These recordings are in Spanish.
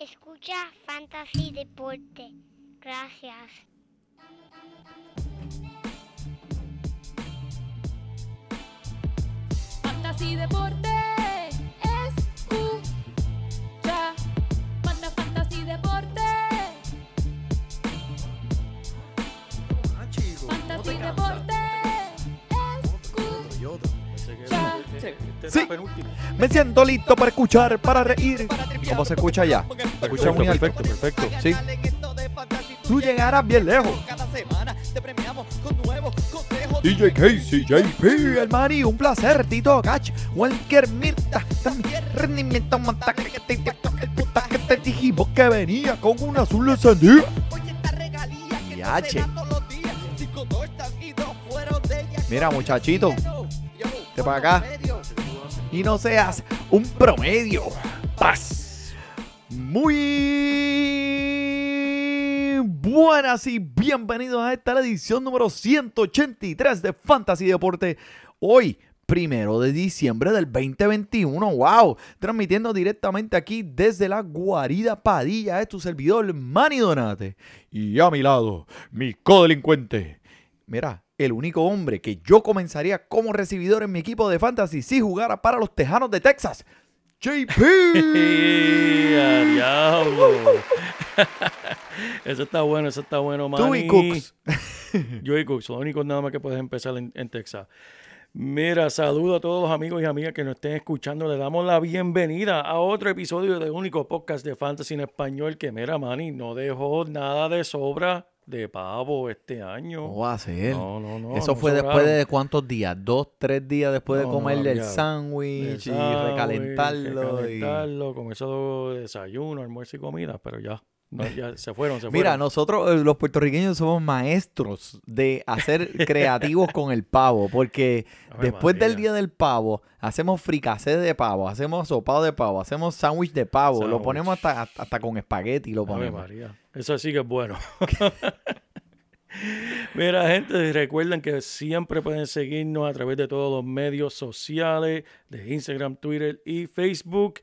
Escucha Fantasy Deporte. Gracias. Fantasy Deporte. Escucha. Manda Fantasy Deporte. Fantasy Deporte. Escucha. Sí. Me siento listo para escuchar, para reír. ¿Cómo se escucha ya? Escucha muy alto. Perfecto, perfecto. Sí. Tú llegarás bien lejos. DJ Casey, JP, el Mari, un placer, Tito Gach, Walker Mirta, también rendimiento monta que te puta que te dijimos que venía con un azul encendido. Y H. Mira, muchachito, te para acá y no seas un promedio. Paz. Muy buenas y bienvenidos a esta edición número 183 de Fantasy Deporte. Hoy, primero de diciembre del 2021. ¡Wow! Transmitiendo directamente aquí desde la guarida Padilla. Es tu servidor Manny Donate. Y a mi lado, mi codelincuente. Mira, el único hombre que yo comenzaría como recibidor en mi equipo de fantasy si jugara para los Tejanos de Texas. JP. ¡A diablo! eso está bueno, eso está bueno, man. Tú y Cooks. Yo y Cooks, lo único nada más que puedes empezar en, en Texas. Mira, saludo a todos los amigos y amigas que nos estén escuchando. Le damos la bienvenida a otro episodio del único podcast de Fantasy en español que, mira, Manny, no dejó nada de sobra de pavo este año. ¿Cómo va a ser? No, no, no. Eso no fue después de cuántos días, dos, tres días después de No, comerle el sándwich y sándwich, recalentarlo. y- Recalentarlo, con eso desayuno, almuerzo y comida, pero ya, no, ya se fueron, se fueron. Mira, nosotros eh, los puertorriqueños somos maestros de hacer creativos con el pavo, porque después del día del pavo hacemos fricasé de pavo, hacemos sopado de pavo, hacemos sándwich de pavo, lo ponemos hasta, hasta con espagueti, lo ponemos. María. Eso sí que es bueno. Mira, gente, recuerden que siempre pueden seguirnos a través de todos los medios sociales, de Instagram, Twitter y Facebook.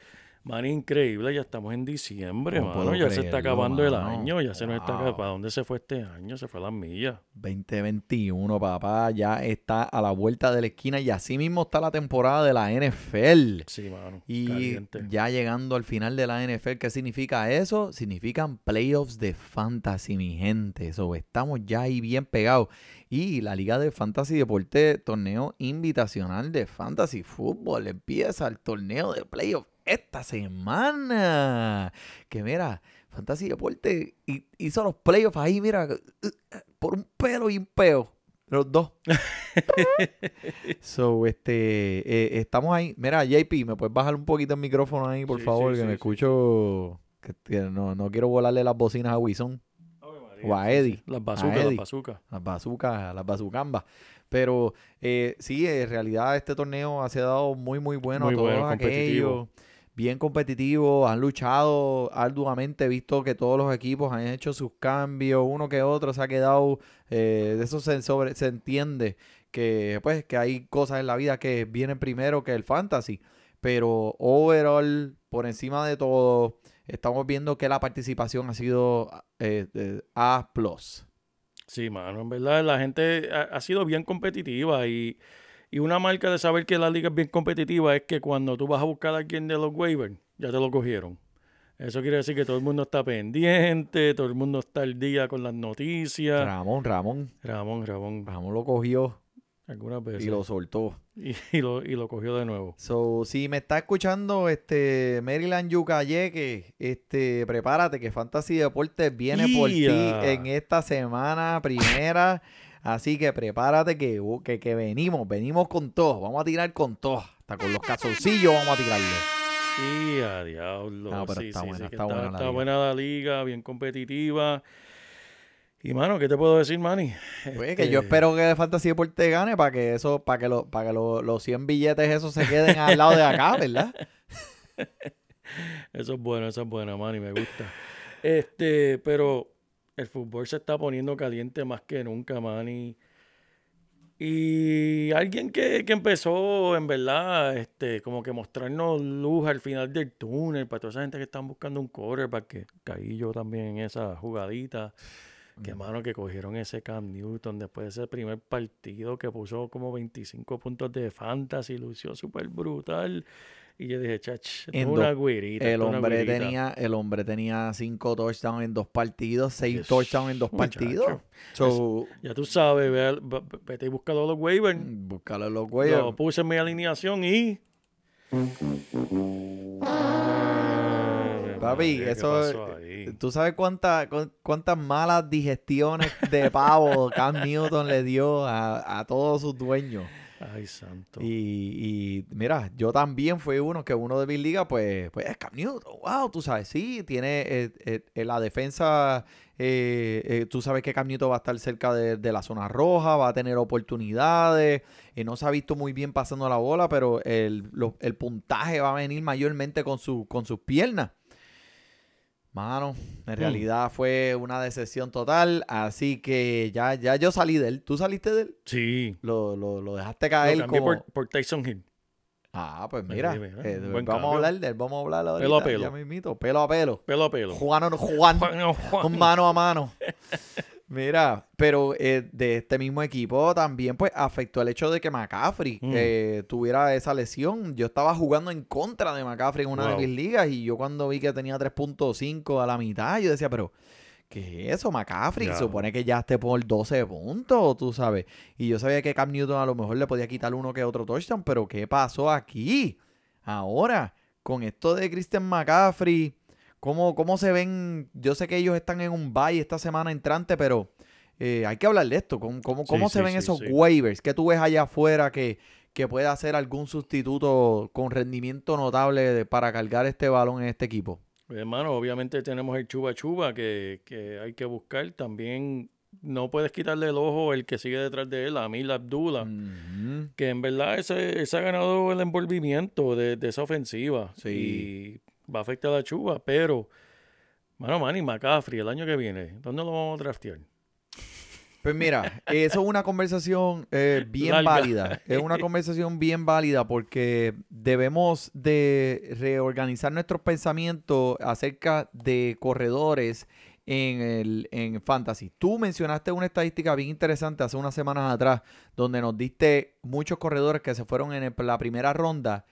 Man, increíble, ya estamos en diciembre, No mano. Ya se está acabando el mano. año, ya se nos está acabando. ¿Para dónde se fue este año? Se fue a las millas. 2021, papá, ya está a la vuelta de la esquina y así mismo está la temporada de la NFL. Sí, mano. Y caliente. ya llegando al final de la NFL, ¿qué significa eso? Significan playoffs de fantasy, mi gente. Eso, estamos ya ahí bien pegados. Y la Liga de Fantasy Deporte, torneo invitacional de Fantasy Fútbol. Empieza el torneo de playoffs esta semana. Que mira, Fantasy Deporte hi- hizo los playoffs ahí, mira, por un pelo y un peo. Los dos. so, este, eh, estamos ahí. Mira, JP, ¿me puedes bajar un poquito el micrófono ahí, por Sí, favor? sí, que me sí, escucho. Que, que no, no quiero volarle las bocinas a Wison, o a Eddie. Las bazucas, las bazucas. Las bazucas, las bazucambas. Pero eh, sí, en realidad este torneo ha sido dado muy, muy bueno Muy a todos bueno, competitivo. Bien competitivo, han luchado arduamente, visto que todos los equipos han hecho sus cambios, uno que otro se ha quedado, eh, de eso se, se entiende que pues que hay cosas en la vida que vienen primero que el fantasy, pero overall, por encima de todo, estamos viendo que la participación ha sido eh, eh, A+. Sí, mano, en verdad la gente ha, ha sido bien competitiva y, y una marca de saber que la liga es bien competitiva es que cuando tú vas a buscar a alguien de los waivers, ya te lo cogieron. Eso quiere decir que todo el mundo está pendiente, todo el mundo está al día con las noticias. Ramón, Ramón, Ramón, Ramón, Ramón lo cogió algunas veces. y lo soltó. y, y lo, y lo cogió de nuevo. So, si me está escuchando este Maryland Yucayeque, este, prepárate que Fantasy Deportes viene por ti en esta semana primera. Así que prepárate que, que, que venimos, venimos con todo. Vamos a tirar con todo. Hasta con los calzoncillos vamos a tirarle. Y a diablo. No, pero sí, está sí, buena, sí, está buena la está liga. buena la liga, bien competitiva. Y mano, ¿qué te puedo decir, Manny? Pues que yo Este, espero que Fantasy Deportes gane para que eso, para que, lo, para que lo- los 100 billetes esos se queden al lado de acá, ¿verdad? Eso es bueno, eso es bueno, Manny, me gusta. Este, pero el fútbol se está poniendo caliente más que nunca, Manny. Y alguien que, que empezó, en verdad, este, como que mostrarnos luz al final del túnel para toda esa gente que están buscando un para que caí yo también en esa jugadita. Que mano que cogieron ese Cam Newton después de ese primer partido que puso como 25 puntos de fantasy, lució súper brutal. Y yo dije, chach, En una do-. El una hombre, güirita". tenía, el hombre tenía cinco touchdowns en dos partidos, seis Yes, touchdowns en dos muchacho. partidos. So, Ya tú sabes, ve, vete y búscalo a los waivers. búscalo en los Lo güeyes. puse en mi alineación y. Papi, ¿qué eso? ¿Tú sabes cuánta- cu- cuántas malas digestiones de pavo Cam Newton le dio a, a todos sus dueños? Ay, santo. Y, y mira, yo también fui uno que uno de mis ligas, pues, pues es Cam Newton. Wow, tú sabes, sí, tiene eh, eh, eh, la defensa. eh, tú sabes que Cam Newton va a estar cerca de, la zona roja, va a tener oportunidades. no se ha visto muy bien pasando la bola, pero el, el puntaje va a venir mayormente con, su, con sus piernas. Mano, en realidad fue una decepción total, así que ya, ya yo salí de él. ¿Tú saliste de él? Sí. Lo, lo, lo dejaste Lo caer cambié como... por, por Tyson Hill. Ah, pues mira, mira, eh, vamos a hablar de él, vamos a hablar ahorita, Pelo a pelo. ya mismito, pelo a pelo. Pelo a pelo. Juan, Juan, Juan. mano a mano. Mira, pero eh, de este mismo equipo también pues afectó el hecho de que McCaffrey Mm. eh, tuviera esa lesión. Yo estaba jugando en contra de McCaffrey en una Wow. de mis ligas y yo cuando vi que tenía 3.5 a la mitad, yo decía, pero ¿qué es eso, McCaffrey? Supone que ya esté por 12 puntos, tú sabes. Y yo sabía que Cam Newton a lo mejor le podía quitar uno que otro touchdown, pero ¿qué pasó aquí? Ahora, con esto de Christian McCaffrey, ¿cómo, cómo se ven? Yo sé que ellos están en un bye esta semana entrante, pero eh, hay que hablar de esto. ¿Cómo, cómo, Sí, cómo se ven sí, esos waivers? ¿Qué tú ves allá afuera que, que pueda hacer algún sustituto con rendimiento notable de- para cargar este balón en este equipo? Hermano, obviamente tenemos el chuba chuba que, que hay que buscar. También no puedes quitarle el ojo el que sigue detrás de él, Amil Abdullah. Que en verdad ese, ese ha ganado el envolvimiento de, de esa ofensiva. Sí. Y va a afectar a Chuba, pero. Mano, Manny McCaffrey el año que viene, ¿dónde lo vamos a draftear? Pues mira, eso es una conversación eh, bien Larga. válida. Es una conversación bien válida porque debemos de reorganizar nuestros pensamientos acerca de corredores en el en fantasy. Tú mencionaste una estadística bien interesante hace unas semanas atrás donde nos diste muchos corredores que se fueron en el- la primera ronda.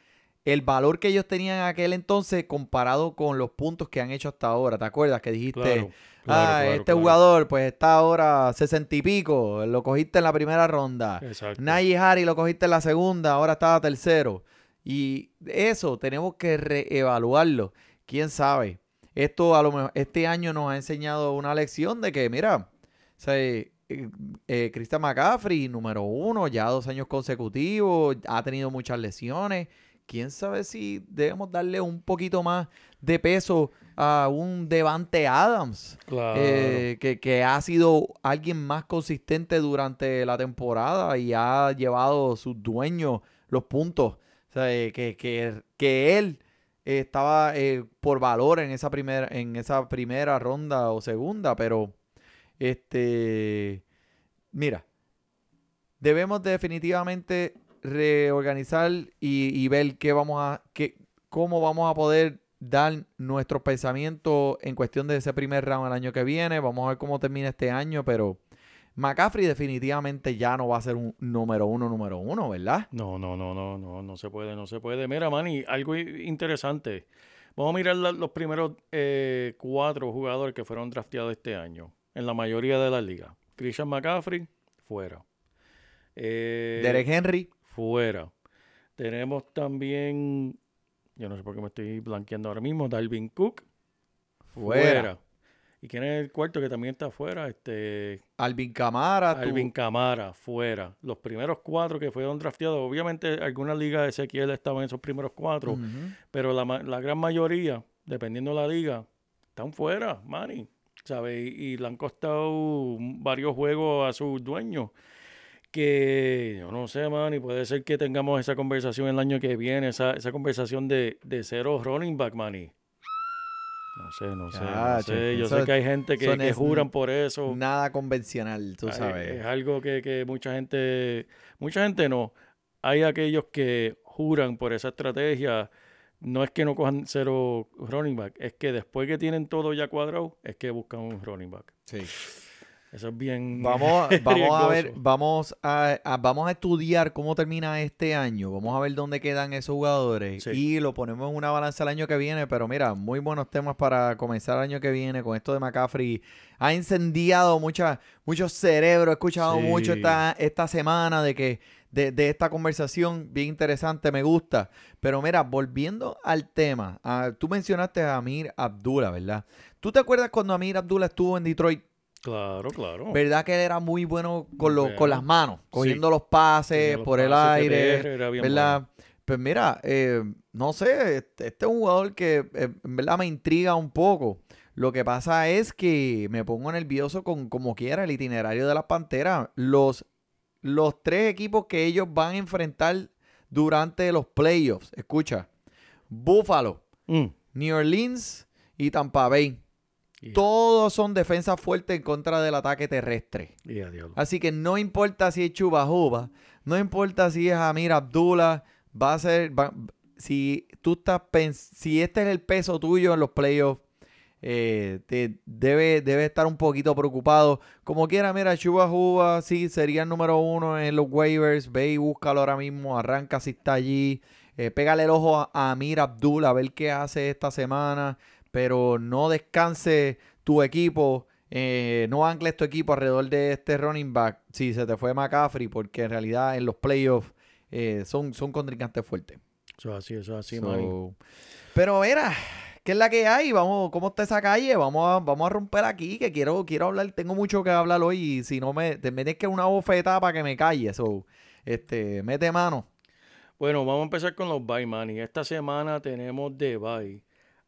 El valor que ellos tenían en aquel entonces comparado con los puntos que han hecho hasta ahora. ¿Te acuerdas que dijiste? Claro, ah, claro, este jugador pues está ahora sesenta y pico, lo cogiste en la primera ronda. Exacto. Najee Harry lo cogiste en la segunda, ahora está tercero. Y eso tenemos que reevaluarlo. ¿Quién sabe? Esto a lo mejor este año nos ha enseñado una lección de que, mira, o sea, eh, eh, Christian McCaffrey, número uno, ya dos años consecutivos, ha tenido muchas lesiones. ¿Quién sabe si debemos darle un poquito más de peso a un Devante Adams? Claro. eh, que, que ha sido alguien más consistente durante la temporada y ha llevado a sus dueños los puntos. O sea, eh, que, que, que él eh, estaba eh, por valor en esa, primera, en esa primera ronda o segunda, pero este, mira, debemos definitivamente reorganizar y, y ver qué vamos a, qué, cómo vamos a poder dar nuestros pensamientos en cuestión de ese primer round el año que viene. Vamos a ver cómo termina este año, pero McCaffrey definitivamente ya no va a ser un número uno, número uno, ¿verdad? No, no, no, no, no, no se puede, no se puede. Mira, Manny, algo interesante. Vamos a mirar los primeros eh, cuatro jugadores que fueron drafteados este año en la mayoría de las ligas. Christian McCaffrey, fuera. Eh, Derek Henry, fuera. Tenemos también, yo no sé por qué me estoy blanqueando ahora mismo, Dalvin Cook, fuera. ¿Y quién es el cuarto que también está fuera? Este, Alvin Camara, Alvin Camara, fuera. Los primeros cuatro que fueron drafteados, obviamente algunas ligas de Ezequiel estaban en esos primeros cuatro, pero la, la gran mayoría, dependiendo de la liga, están fuera, Manny. ¿Sabes? Y, y le han costado varios juegos a sus dueños. Que yo no sé, Manny, puede ser que tengamos esa conversación el año que viene, esa, esa conversación de, de cero running back, Manny. No sé, no sé. no Chacho, sé. Yo sé que hay gente que, que juran por eso. Nada convencional, tú sabes. Es algo que, que mucha gente, mucha gente no. Hay aquellos que juran por esa estrategia. No es que no cojan cero running back, es que después que tienen todo ya cuadrado, es que buscan un running back. Sí. Eso es bien. Vamos, vamos a ver, vamos a, a- vamos a estudiar cómo termina este año. Vamos a ver dónde quedan esos jugadores Sí. y lo ponemos en una balanza el año que viene. Pero mira, muy buenos temas para comenzar el año que viene con esto de McCaffrey. Ha incendiado mucha, muchos cerebros. He escuchado Sí. mucho esta, esta semana de que de, de esta conversación bien interesante, me gusta. Pero mira, volviendo al tema, ah, tú mencionaste a Amir Abdullah, ¿verdad? ¿Tú te acuerdas cuando Amir Abdullah estuvo en Detroit? Claro, claro. ¿Verdad que él era muy bueno con, con las manos, sí. cogiendo los pases los por el aire? Pues mira, eh, no sé, este, este es un jugador que eh, en verdad me intriga un poco. Lo que pasa es que me pongo nervioso con como quiera el itinerario de las Panteras. Los, los tres equipos que ellos van a enfrentar durante los playoffs. Escucha, Buffalo, Mm. New Orleans y Tampa Bay. Todos son defensas fuertes en contra del ataque terrestre. Así que no importa si es Chuba Juba, no importa si es Amir Abdullah, va a ser. va- si tú estás si este es el peso tuyo en los playoffs, eh, te debe, debe estar un poquito preocupado. Como quiera, mira, Chuba Juba, sí, sería el número uno en los waivers. Ve y búscalo ahora mismo, arranca si está allí. Eh, pégale el ojo a, a Amir Abdullah, a ver qué hace esta semana. Pero no descanse tu equipo. eh, no ancles tu equipo alrededor de este running back si se te fue McCaffrey, porque en realidad en los playoffs eh, son, son contrincantes fuertes. Eso es así, eso es así, So, pero mira, ¿qué es la que hay? Vamos, ¿cómo está esa calle? Vamos a, vamos a romper aquí, que quiero, quiero hablar, tengo mucho que hablar hoy y si no me, te metes que una bofetada para que me calle. So, este, mete mano. Bueno, vamos a empezar con los bye, Manny. Esta semana tenemos de bye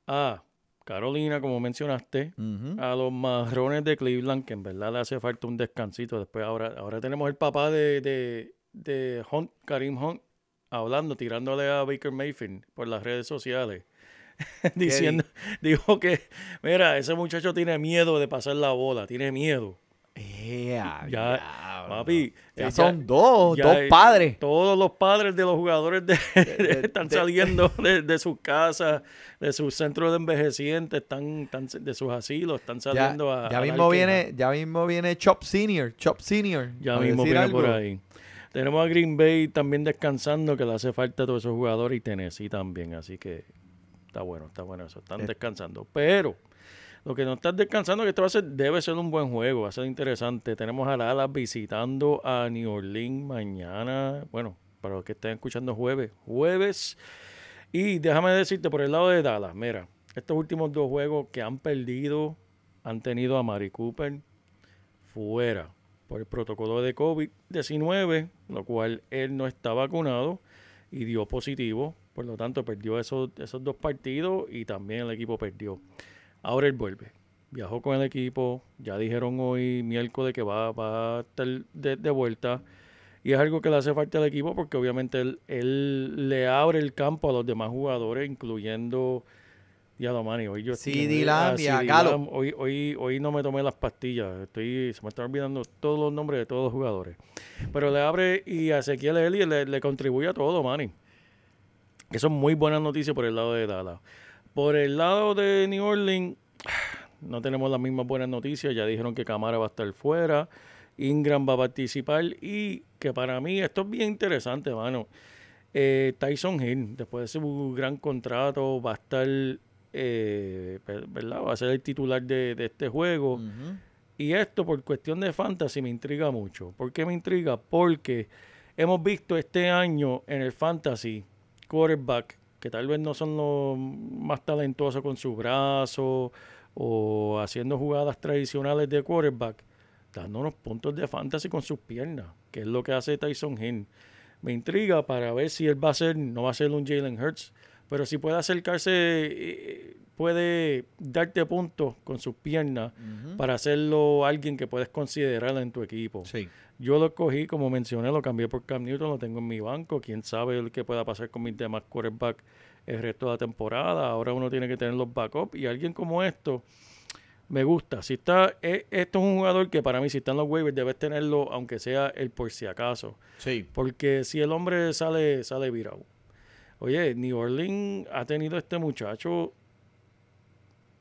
a Carolina, como mencionaste, a los marrones de Cleveland, que en verdad le hace falta un descansito. Después ahora, ahora tenemos el papá de, de, de Hunt, Karim Hunt, hablando, tirándole a Baker Mayfield por las redes sociales. Diciendo, dijo que, mira, ese muchacho tiene miedo de pasar la bola, tiene miedo. Ea, Ya, diablo. Papi, Ya eh, son dos, ya, dos eh, padres. Todos los padres de los jugadores de, de- están de- saliendo de, sus casas, de sus centros de envejecientes, están, están de sus asilos, están Ya, saliendo a. ya a mismo viene, ya mismo viene Chop Senior, Chop Senior. Ya mismo viene por ahí. Tenemos a Green Bay también descansando, que le hace falta a todos esos jugadores, y Tennessee también, así que está bueno, está bueno eso, están Eh. descansando. Pero lo que no están descansando, que esto va a ser, debe ser un buen juego, va a ser interesante. Tenemos a Dallas visitando a New Orleans mañana, bueno, para los que estén escuchando jueves, jueves. Y déjame decirte, por el lado de Dallas, mira, estos últimos dos juegos que han perdido, han tenido a Mari Cooper fuera por el protocolo de COVID-19, lo cual él no está vacunado y dio positivo. Por lo tanto, perdió esos, esos dos partidos y también el equipo perdió. Ahora él vuelve. Viajó con el equipo. Ya dijeron hoy, miércoles, que va, va a estar de, de vuelta. Y es algo que le hace falta al equipo porque obviamente él, él le abre el campo a los demás jugadores, incluyendo... Ya lo mani, hoy yo estoy- CD Lamb y a CD Gallup. Lamb. Hoy, hoy, hoy no me tomé las pastillas. Estoy, se me están olvidando todos los nombres de todos los jugadores. Pero le abre y a Ezequiel le, le contribuye a todo, Manny. Que son muy buenas noticias por el lado de Dallas. Por el lado de New Orleans, no tenemos las mismas buenas noticias. Ya dijeron que Camara va a estar fuera. Ingram va a participar. Y que para mí esto es bien interesante, mano. Eh, Tyson Hill, después de su gran contrato, va a estar, eh, ¿verdad? Va a ser el titular de, de este juego. Y esto por cuestión de fantasy me intriga mucho. ¿Por qué me intriga? Porque hemos visto este año en el fantasy quarterback que tal vez no son los más talentosos con sus brazos o haciendo jugadas tradicionales de quarterback, dando unos puntos de fantasy con sus piernas, que es lo que hace Tyson Hill. Me intriga para ver si él va a ser, no va a ser un Jalen Hurts, pero si puede acercarse, eh, puede darte puntos con sus piernas para hacerlo alguien que puedes considerar en tu equipo. Sí. Yo lo cogí, como mencioné, lo cambié por Cam Newton, lo tengo en mi banco. Quién sabe lo que pueda pasar con mis demás quarterbacks el resto de la temporada. Ahora uno tiene que tener los backups. Y alguien como esto, me gusta. Si está, e- esto es un jugador que para mí, si está en los waivers, debes tenerlo, aunque sea el por si acaso. Sí. Porque si el hombre sale, sale virado. Oye, New Orleans ha tenido este muchacho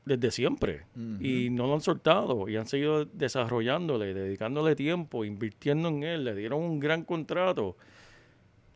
desde siempre y no lo han soltado y han seguido desarrollándole, dedicándole tiempo, invirtiendo en él, le dieron un gran contrato.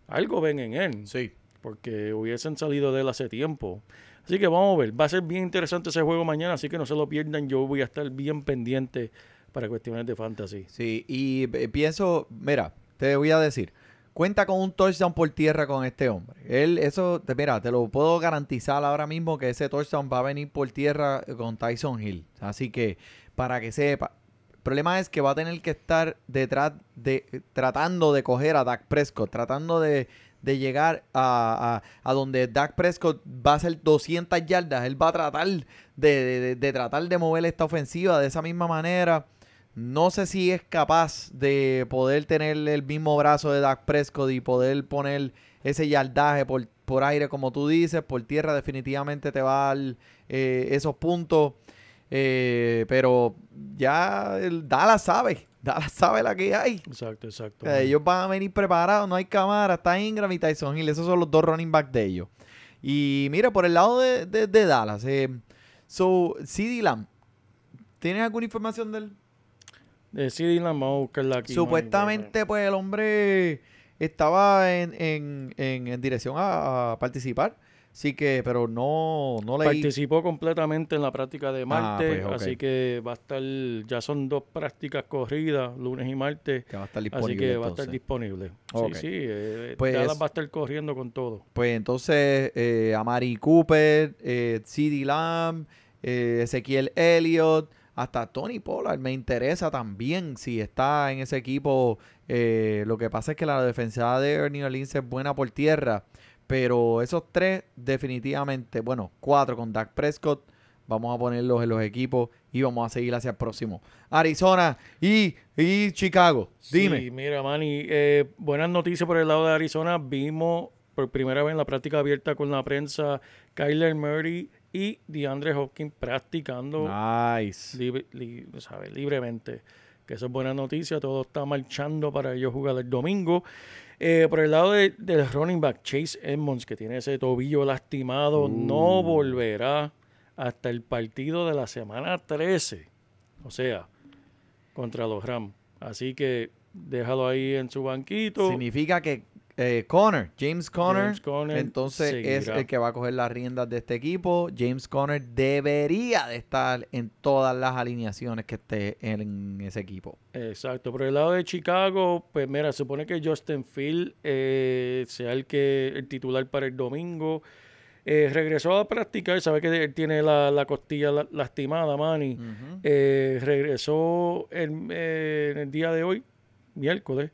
Algo ven en él, Sí. porque hubiesen salido de él hace tiempo. Así que vamos a ver, va a ser bien interesante ese juego mañana, así que no se lo pierdan, yo voy a estar bien pendiente para cuestiones de fantasy. Sí, y eh, pienso, mira, te voy a decir, cuenta con un touchdown por tierra con este hombre. Él, eso, mira, te lo puedo garantizar ahora mismo que ese touchdown va a venir por tierra con Tyson Hill. Así que, para que sepa. El problema es que va a tener que estar detrás de, tratando de coger a Dak Prescott, tratando de, de llegar a, a- donde Dak Prescott va a hacer 200 yardas. Él va a tratar de- de- de tratar de mover esta ofensiva de esa misma manera. No sé si es capaz de poder tener el mismo brazo de Dak Prescott y poder poner ese yardaje por, por aire, como tú dices. Por tierra definitivamente te va a dar eh, esos puntos. Eh, pero ya el Dallas sabe. Dallas sabe la que hay. Exacto, exacto. Eh, ellos van a venir preparados, no hay cámara, está Ingram y Tyson Hill, esos son los dos running backs de ellos. Y mira, por el lado de, de- de Dallas, eh, so, CD Lamb, ¿tienes alguna información del? De CD Lamb, vamos a buscarla aquí. Supuestamente, pues el hombre estaba en, en, en, en dirección a, a participar, así que, pero no, no leí. Participó completamente en la práctica de martes, pues, así que va a estar, ya son dos prácticas corridas, lunes y martes, Que va a estar así disponible. que va a estar disponible. Ok. Sí, sí, eh, Pues- Dallas va a estar corriendo con todo. Pues entonces, eh, Amari Cooper, eh, CD Lamb, eh, Ezequiel Elliott, hasta Tony Pollard me interesa también si está en ese equipo. Eh, lo que pasa es que la defensa de New Orleans es buena por tierra, pero esos tres definitivamente, bueno, cuatro con Dak Prescott, vamos a ponerlos en los equipos y vamos a seguir hacia el próximo. Arizona y, y Chicago, dime. Sí, mira, Manny, eh, buenas noticias por el lado de Arizona. Vimos por primera vez en la práctica abierta con la prensa Kyler Murray y DeAndre Hopkins practicando Nice. libre- li- sabe, libremente. Que eso es buena noticia. Todo está marchando para ellos jugar el domingo. Eh, por el lado de- del running back, Chase Edmonds, que tiene ese tobillo lastimado, no volverá hasta el partido de la semana 13. O sea, contra los Rams. Así que déjalo ahí en su banquito. Significa que eh, Conner, James Conner, James Conner entonces es el que va a coger las riendas de este equipo. James Conner debería de estar en todas las alineaciones que esté en ese equipo. Exacto. Por el lado de Chicago, pues mira, supone que Justin Field eh, sea el que el titular para el domingo. Eh, regresó a practicar, sabe que él tiene la, la costilla la- lastimada, Manny. Eh, regresó en el día de hoy, miércoles.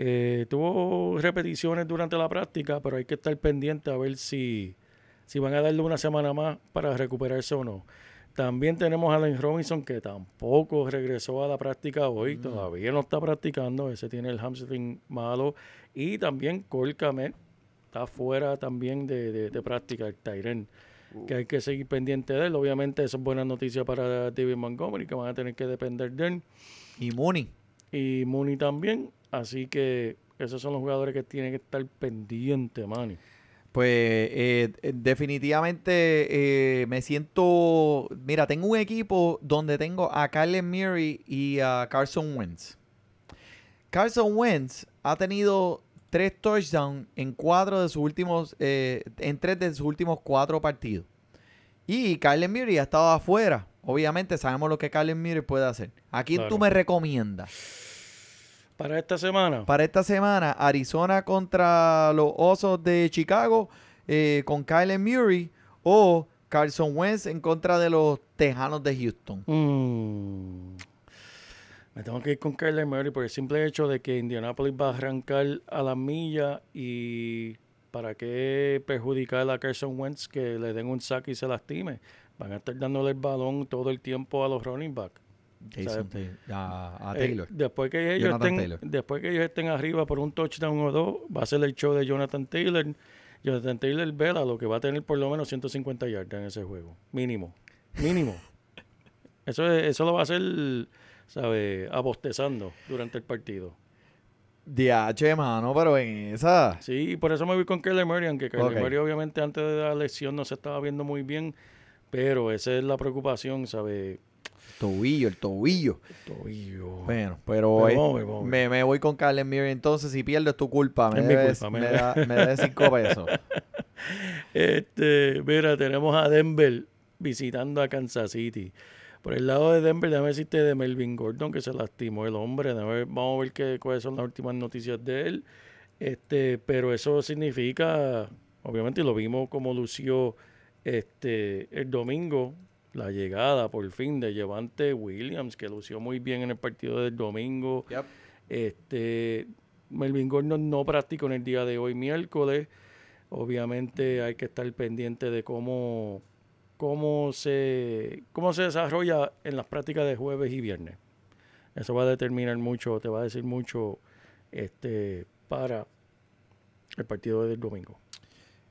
Eh, tuvo repeticiones durante la práctica, pero hay que estar pendiente a ver si, si van a darle una semana más para recuperarse o no. También tenemos a Allen Robinson, que tampoco regresó a la práctica hoy, todavía no está practicando, ese tiene el hamstring malo. Y también Cole Kmet está fuera también de, de- de práctica, el Tyren, que hay que seguir pendiente de él. Obviamente, eso es buena noticia para David Montgomery, que van a tener que depender de él. Y Mooney. Y Mooney también. Así que esos son los jugadores que tienen que estar pendientes, Manny. Pues eh, eh, definitivamente eh, me siento... Mira, tengo un equipo donde tengo a Kyler Murray y a Carson Wentz. Carson Wentz ha tenido tres touchdowns en cuatro de sus últimos, eh, en tres de sus últimos cuatro partidos. Y Kyler Murray ha estado afuera. Obviamente sabemos lo que Kyler Murray puede hacer. ¿A quién tú me recomiendas? Para esta semana, Para esta semana, Arizona contra los Osos de Chicago eh, con Kyler Murray o Carson Wentz en contra de los Tejanos de Houston. mm, me tengo que ir con Kyler Murray por el simple hecho de que Indianapolis va a arrancar a la milla y para qué perjudicar a Carson Wentz que le den un saque y se lastime. Van a estar dándole el balón todo el tiempo a los running backs. Jason a, Eh, Taylor. después que ellos Jonathan estén, Taylor. después que ellos estén arriba por un touchdown o dos, va a ser el show de Jonathan Taylor Jonathan Taylor Vela lo que va a tener por lo menos 150 yardas en ese juego. Mínimo. Mínimo. eso, es- eso lo va a hacer, ¿sabes? Abostezando durante el partido. DH, mano, pero en esa. Sí, y por eso me voy con Kyler Murray, aunque Kyler Ok. Murray obviamente antes de la lesión no se estaba viendo muy bien, pero esa es la preocupación, ¿sabes? Tobillo, el tobillo. Tobillo. Bueno, pero Pero eh, me, me voy con Carlen Murray. Entonces, si pierdo es tu culpa. Me Es mi debes, culpa, me me, da, me debes cinco pesos. Este, mira, tenemos a Denver visitando a Kansas City. Por el lado de Denver, déjame decirte de Melvin Gordon, que se lastimó el hombre. Ver- vamos a ver qué, cuáles son las últimas noticias de él. Este, pero eso significa, obviamente, lo vimos como lució este, el domingo, la llegada por fin de Levante Williams, que lució muy bien en el partido del domingo. Este, Melvin Gordon no practicó en el día de hoy, miércoles. Obviamente hay que estar pendiente de cómo, cómo, se, cómo se desarrolla en las prácticas de jueves y viernes. Eso va a determinar mucho, te va a decir mucho este, para el partido del domingo.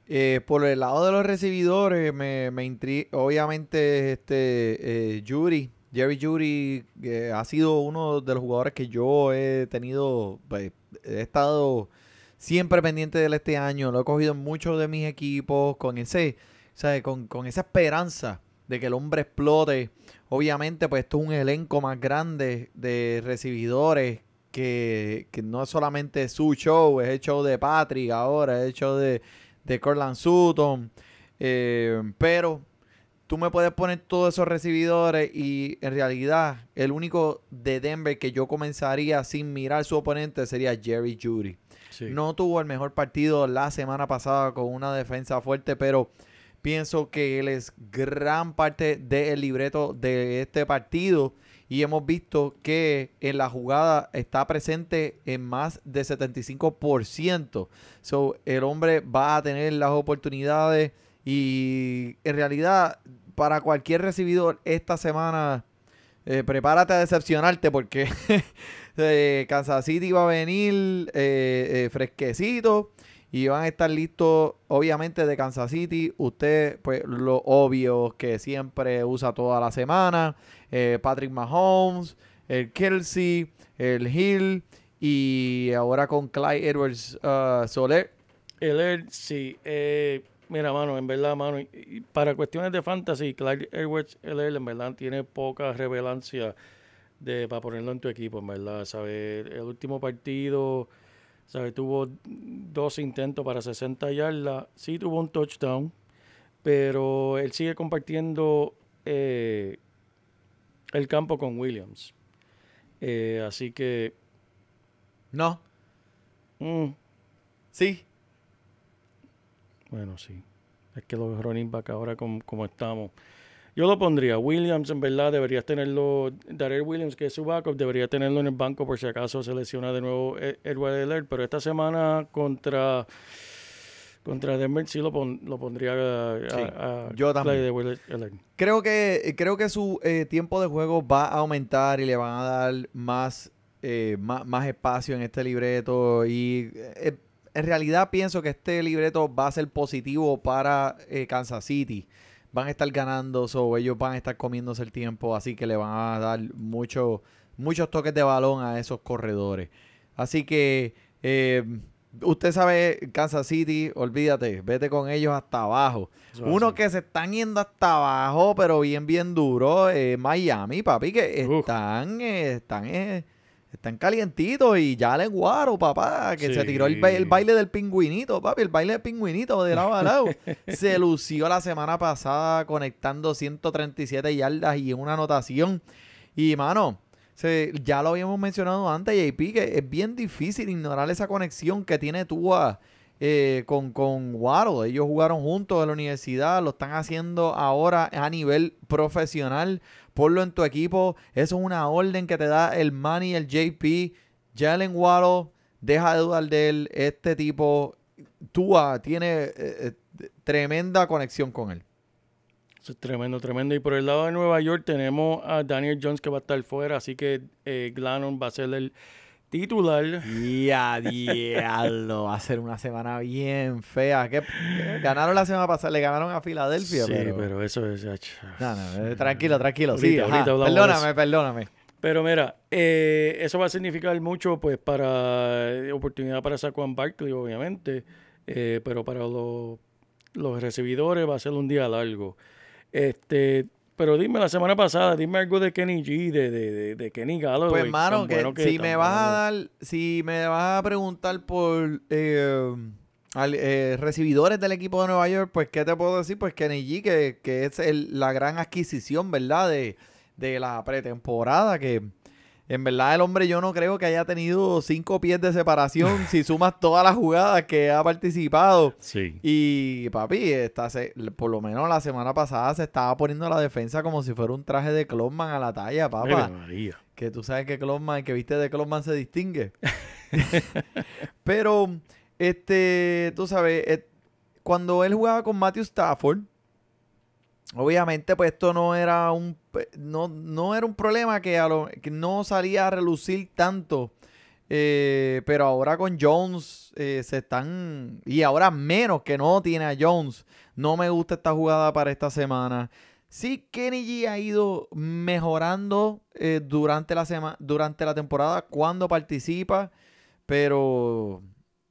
Eh, por el lado de los recibidores, me, me Obviamente, este eh, Jury, Jerry Jury, eh, ha sido uno de los jugadores que yo he tenido. pues, he estado siempre pendiente de él este año. Lo he cogido en muchos de mis equipos con ese, ¿sabes? Con, con esa esperanza de que el hombre explote. Obviamente, pues esto es un elenco más grande de recibidores que, que no es solamente su show, es el show de Patrick ahora, es el show de, de Cortland Sutton. eh, pero tú me puedes poner todos esos recibidores y en realidad el único de Denver que yo comenzaría sin mirar su oponente sería Jerry Judy. Sí. No tuvo el mejor partido la semana pasada con una defensa fuerte, pero pienso que él es gran parte del libreto de este partido. Y hemos visto que en la jugada está presente en más de 75%. So, el hombre va a tener las oportunidades. Y en realidad, para cualquier recibidor esta semana, eh, prepárate a decepcionarte porque eh, Kansas City va a venir eh, eh, fresquecito y van a estar listos, obviamente, de Kansas City. Usted, pues, lo obvio que siempre usa toda la semana. Eh, Patrick Mahomes, el Kelsey, el Hill y ahora con Clyde Edwards uh, Soler. El sí. eh, mira, mano, en verdad, mano, para cuestiones de fantasy, Clyde Edwards, Air, en verdad, tiene poca revelancia de, para ponerlo en tu equipo, en verdad. El último partido, ¿sabes? Tuvo dos intentos para 60 yardas, sí tuvo un touchdown, pero él sigue compartiendo eh, el campo con Williams. Eh, así que, No, mm, sí. Bueno, sí. Es que los running back ahora como, como estamos. Yo lo pondría. Williams, en verdad, deberías tenerlo. Darrell Williams, que es su backup, debería tenerlo en el banco por si acaso se lesiona de nuevo Ed- Edward Eller. Pero esta semana contra contra Denver sí lo, pon- lo pondría a, a- Sí, a yo también. Creo que, creo que su eh, tiempo de juego va a aumentar y le van a dar más, eh, más, más espacio en este libreto. Y eh, en realidad pienso que este libreto va a ser positivo para Kansas City. Van a estar ganando, so ellos van a estar comiéndose el tiempo, así que le van a dar mucho, muchos toques de balón a esos corredores. Así que usted sabe, Kansas City, olvídate, vete con ellos hasta abajo. Eso es Uno así. que se están yendo hasta abajo, pero bien, bien duro, eh, Miami, papi, que están, eh, están, eh, están calientitos y ya le guaro, papá, que se tiró el, ba- el baile del pingüinito, papi, el baile del pingüinito de lado a lado. se lució la semana pasada conectando 137 yardas y una anotación. Y, mano, se- ya lo habíamos mencionado antes, JP, que es bien difícil ignorar esa conexión que tiene Tua eh, con, con Waddle. Ellos jugaron juntos en la universidad, lo están haciendo ahora a nivel profesional. Ponlo en tu equipo. Eso es una orden que te da el Manny, el JP. Jalen Waddle, deja de dudar de él. Este tipo, Tua, tiene eh, eh, tremenda conexión con él. Eso es tremendo, tremendo. Y por el lado de Nueva York tenemos a Daniel Jones que va a estar fuera, así que eh, Glannon va a ser el titular. Y a diablo, va a ser una semana bien fea. ¿Qué- qué? Ganaron la semana pasada, le ganaron a Filadelfia, Sí, pero... pero eso es... No, no, eh, tranquilo, tranquilo. Ahorita, sí, ahorita Perdóname, perdóname. Pero mira, eh, eso va a significar mucho pues para eh, oportunidad para Saquon Barkley, obviamente, eh, pero para los, los recibidores va a ser un día largo. Este, pero dime, la semana pasada, dime algo de Kenny G, de, de, de, de Kenny Galloway. Pues, hermano, que, bueno que si me vas a dar, si me vas a preguntar por eh, al- eh, recibidores del equipo de Nueva York, pues, ¿qué te puedo decir? Pues Kenny G, que, que es el- la gran adquisición, ¿verdad? De, de la pretemporada, que en verdad el hombre yo no creo que haya tenido cinco pies de separación si sumas todas las jugadas que ha participado. Sí. Y papi, esta se- por lo menos la semana pasada se estaba poniendo la defensa como si fuera un traje de Clonman a la talla, papá. María. Que tú sabes que Clonman, que viste de Clonman se distingue. Pero, este, tú sabes, eh, cuando él jugaba con Matthew Stafford, obviamente, pues esto no era un no, no era un problema que, a lo- que no salía a relucir tanto. eh, pero ahora con Jones eh, se están. Y ahora menos que no tiene a Jones. No me gusta esta jugada para esta semana. Sí, Kenny G ha ido mejorando eh, durante, la durante la temporada cuando participa, pero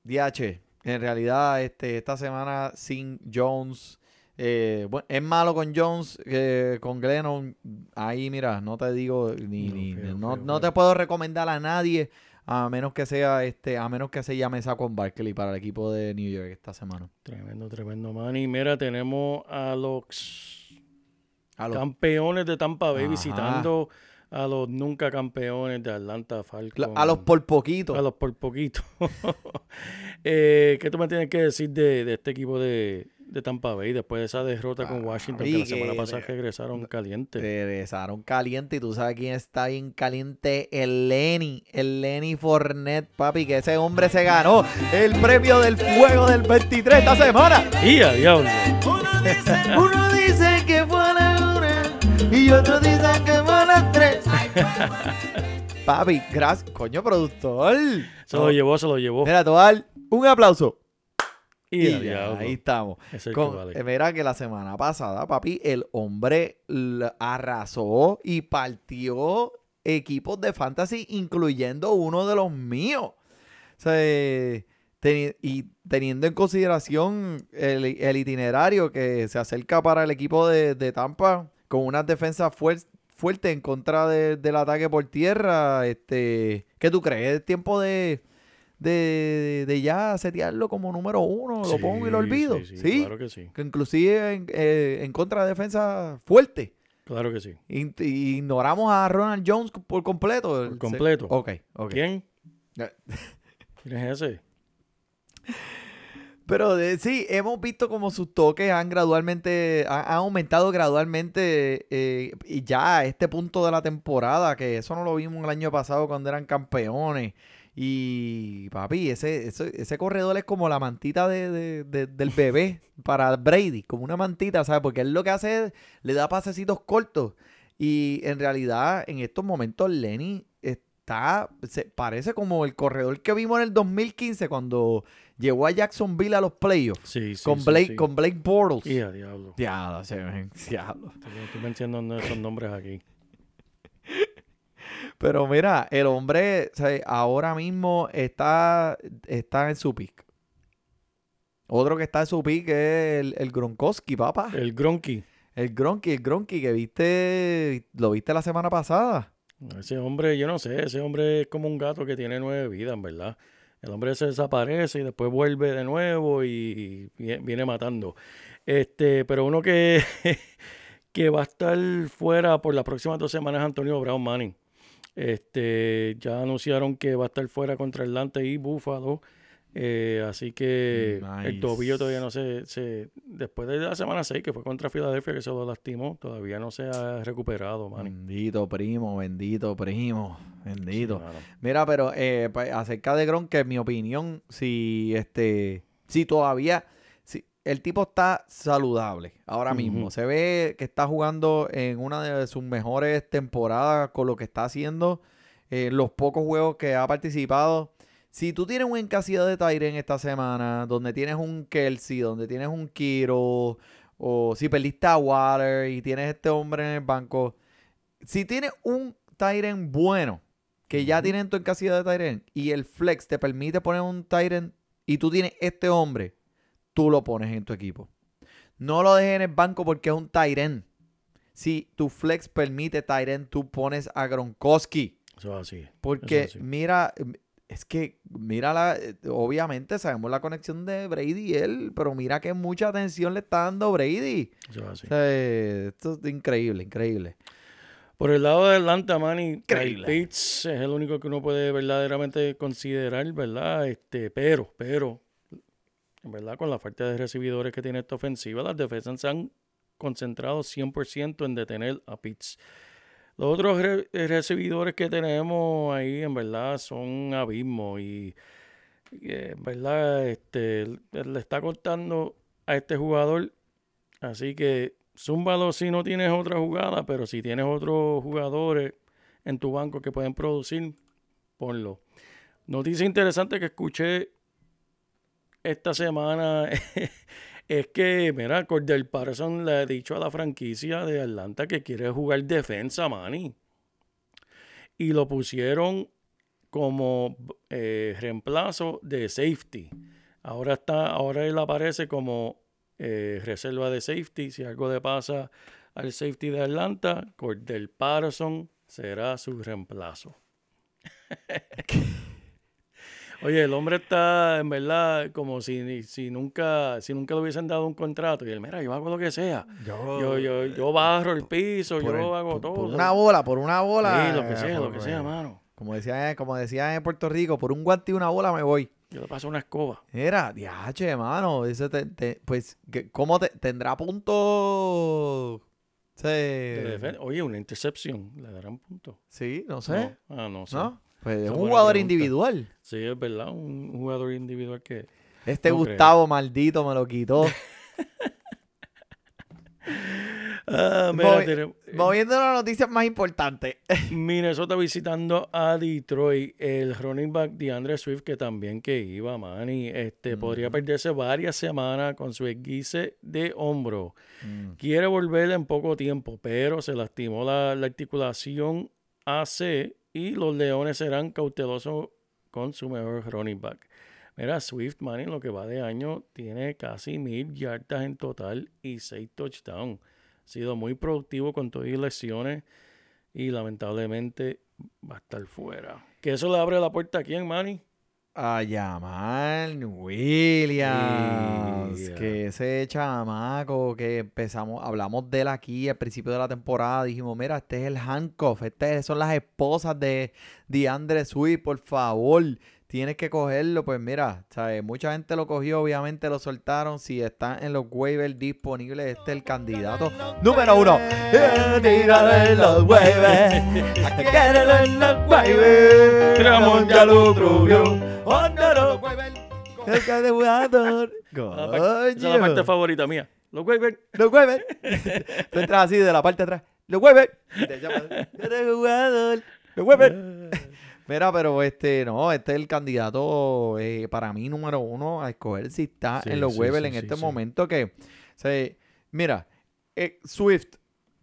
DH, en realidad este, esta semana sin Jones, eh, bueno, es malo con Jones, eh, con Glennon, ahí mira, no te digo, ni, No, ni- feo, no, feo, no te puedo recomendar a nadie a menos que sea este, a menos que se llame Saquon Barkley para el equipo de New York esta semana. Tremendo, tremendo, man. Y mira, tenemos a los A campeones de Tampa Bay Ajá. visitando a los nunca campeones de Atlanta Falcons. a los por poquito. A los por poquito. eh, ¿Qué tú me tienes que decir de, de este equipo de, de Tampa Bay después de esa derrota con Washington? Ay, Que la semana pasada regresaron calientes. Regresaron caliente y tú sabes quién está bien caliente, el Lenny, el Lenny Fournette, papi, que ese hombre se ganó el premio del fuego del 23 esta semana. ¡Y a diablo! Uno dice que fue a la una y otro dice que fue a las tres. papi, gracias, coño, productor. Se lo llevó, se lo llevó. Mira, Toal, un aplauso. ¡Y ya, ahí estamos. Es Con- vale. eh, Mira que la semana pasada, papi, el hombre arrasó y partió equipos de fantasy, incluyendo uno de los míos. O sea, teni- y teniendo en consideración el, el itinerario que se acerca para el equipo de, de Tampa, con unas defensas fuer- fuertes en contra de- del ataque por tierra, este, ¿qué tú crees? ¿Es tiempo de, de, de ya setearlo como número uno? ¿Lo pongo y lo olvido? Sí, sí, ¿Sí? claro que sí. que inclusive en, eh, en contra de defensa fuerte. Claro que sí. In- ignoramos a Ronald Jones por completo. Por completo. Ok, ok. ¿Quién? ¿Quién es ese? Pero de- sí, hemos visto como sus toques han gradualmente, ha- han, aumentado gradualmente eh, y ya a este punto de la temporada, que eso no lo vimos el año pasado cuando eran campeones. Y papi, ese, ese, ese corredor es como la mantita de, de- de- del bebé para Brady, como una mantita, ¿sabes? Porque él lo que hace es, le da pasecitos cortos. Y en realidad, en estos momentos, Lenny está, se parece como el corredor que vimos en el 2015 cuando llegó a Jacksonville a los playoffs Sí, sí. con, Blake, sí. con Blake Bortles. ¡Y a diablo! Diablo, se ven, diablo. Estoy mencionando esos nombres aquí. Pero mira, el hombre sea, ahora mismo está, está en su pick. Otro que está en su pick es el, el Gronkowski, papá. El Gronky. El Gronky, el Gronky que viste, lo viste la semana pasada. Ese hombre, yo no sé, ese hombre es como un gato que tiene nueve vidas, en verdad. El hombre se desaparece y después vuelve de nuevo y, y viene matando. Este, pero uno que, que va a estar fuera por las próximas dos semanas es Antonio Brown Manning. Este, ya anunciaron que va a estar fuera contra Atlanta y Buffalo. Eh, así que el tobillo todavía no se, se. Después de la semana 6, que fue contra Filadelfia, que se lo lastimó, todavía no se ha recuperado, Manning. Bendito primo, bendito primo, bendito. Sí. Mira, pero eh, pa- acerca de Gronk, que en mi opinión, si este, si todavía, el tipo está saludable ahora mismo, se ve que está jugando en una de sus mejores temporadas con lo que está haciendo. eh, los pocos juegos que ha participado. Si tú tienes un encasillado de Tyren esta semana, donde tienes un Kelsey, donde tienes un Kiro, o si perdiste a Water y tienes este hombre en el banco, si tienes un Tyren bueno, que ya tienen tu encasillado de Tyren, y el flex te permite poner un Tyren y tú tienes este hombre, tú lo pones en tu equipo. No lo dejes en el banco porque es un Tyren. Si tu flex permite Tyren, tú pones a Gronkowski. Eso es así. Porque mira, es que, mira, la, eh, obviamente sabemos la conexión de Brady y él, pero mira que mucha atención le está dando Brady. Eso es así. O sea, esto es increíble, increíble. Por el lado de Atlanta, Manny. Pitts es el único que uno puede verdaderamente considerar, ¿verdad? Este, pero, pero, verdad, con la falta de recibidores que tiene esta ofensiva, las defensas se han concentrado 100% en detener a Pitts. Los otros re- eh, recibidores que tenemos ahí, en verdad, son abismos y, y, eh, en verdad, este, le está cortando a este jugador Así que zúmbalo si no tienes otra jugada, pero si tienes otros jugadores en tu banco que pueden producir, ponlo. Noticia interesante que escuché esta semana es que, mira, Cordell Patterson le ha dicho a la franquicia de Atlanta que quiere jugar defensa, Manny. Y lo pusieron como eh, reemplazo de safety. Ahora está, ahora él aparece como eh, reserva de safety. Si algo le pasa al safety de Atlanta, Cordell Patterson será su reemplazo. Oye, el hombre está en verdad como si, si nunca si nunca le hubiesen dado un contrato. Y él, mira, yo hago lo que sea. Yo, yo, yo barro el piso, yo el- hago por- todo. por una bola, por una bola. Sí, lo que eh, sea, lo que sea, mano. Como decía, como decía en Puerto Rico, por un guante y una bola me voy. Yo le paso una escoba. Era, diache, mano. Ese te- te- pues, que- ¿cómo te, tendrá puntos? Sí, Oye, una intercepción. ¿Le darán punto? sí, no sé. No. Ah, no sé. ¿No? Pues es un jugador individual. Sí, es verdad. Un jugador individual que... Este No creo. Gustavo maldito me lo quitó. Ah, mira, Movi- tenemos- Moviendo las noticias más importantes. Minnesota visitando a Detroit, el running back DeAndre Swift, que también que iba, Manny, este, podría perderse varias semanas con su esguice de hombro. Quiere volver en poco tiempo, pero se lastimó la, la articulación AC y los Leones serán cautelosos con su mejor running back. Mira, Swift, Manny, en lo que va de año, tiene casi mil yardas en total y seis touchdowns. Ha sido muy productivo con todas las lesiones y lamentablemente va a estar fuera. Que eso le abre la puerta a quién, Manny. A llamar Williams. Yeah. Que ese chamaco que empezamos, hablamos de él aquí al principio de la temporada. Dijimos, mira, este es el handcuff. Estas son las esposas de DeAndre Swift. Por favor, tienes que cogerlo. Pues mira, ¿sabes? mucha gente lo cogió. Obviamente lo soltaron. Si está en los waivers disponibles, este es el candidato número uno. Eh, Tírale los waivers. En los waivers. Ramón ya lo trubió. Oh, no, no. Cerca de jugador. Esa es la parte favorita mía. Los waivers. Los waivers. Tú entras así de la parte de atrás. Los waivers. "Eres jugador. Los waivers. Mira, pero este, no, este es el candidato eh, para mí número uno a escoger si está Sí, en los sí, en este momento que, o sea, mira, eh, Swift,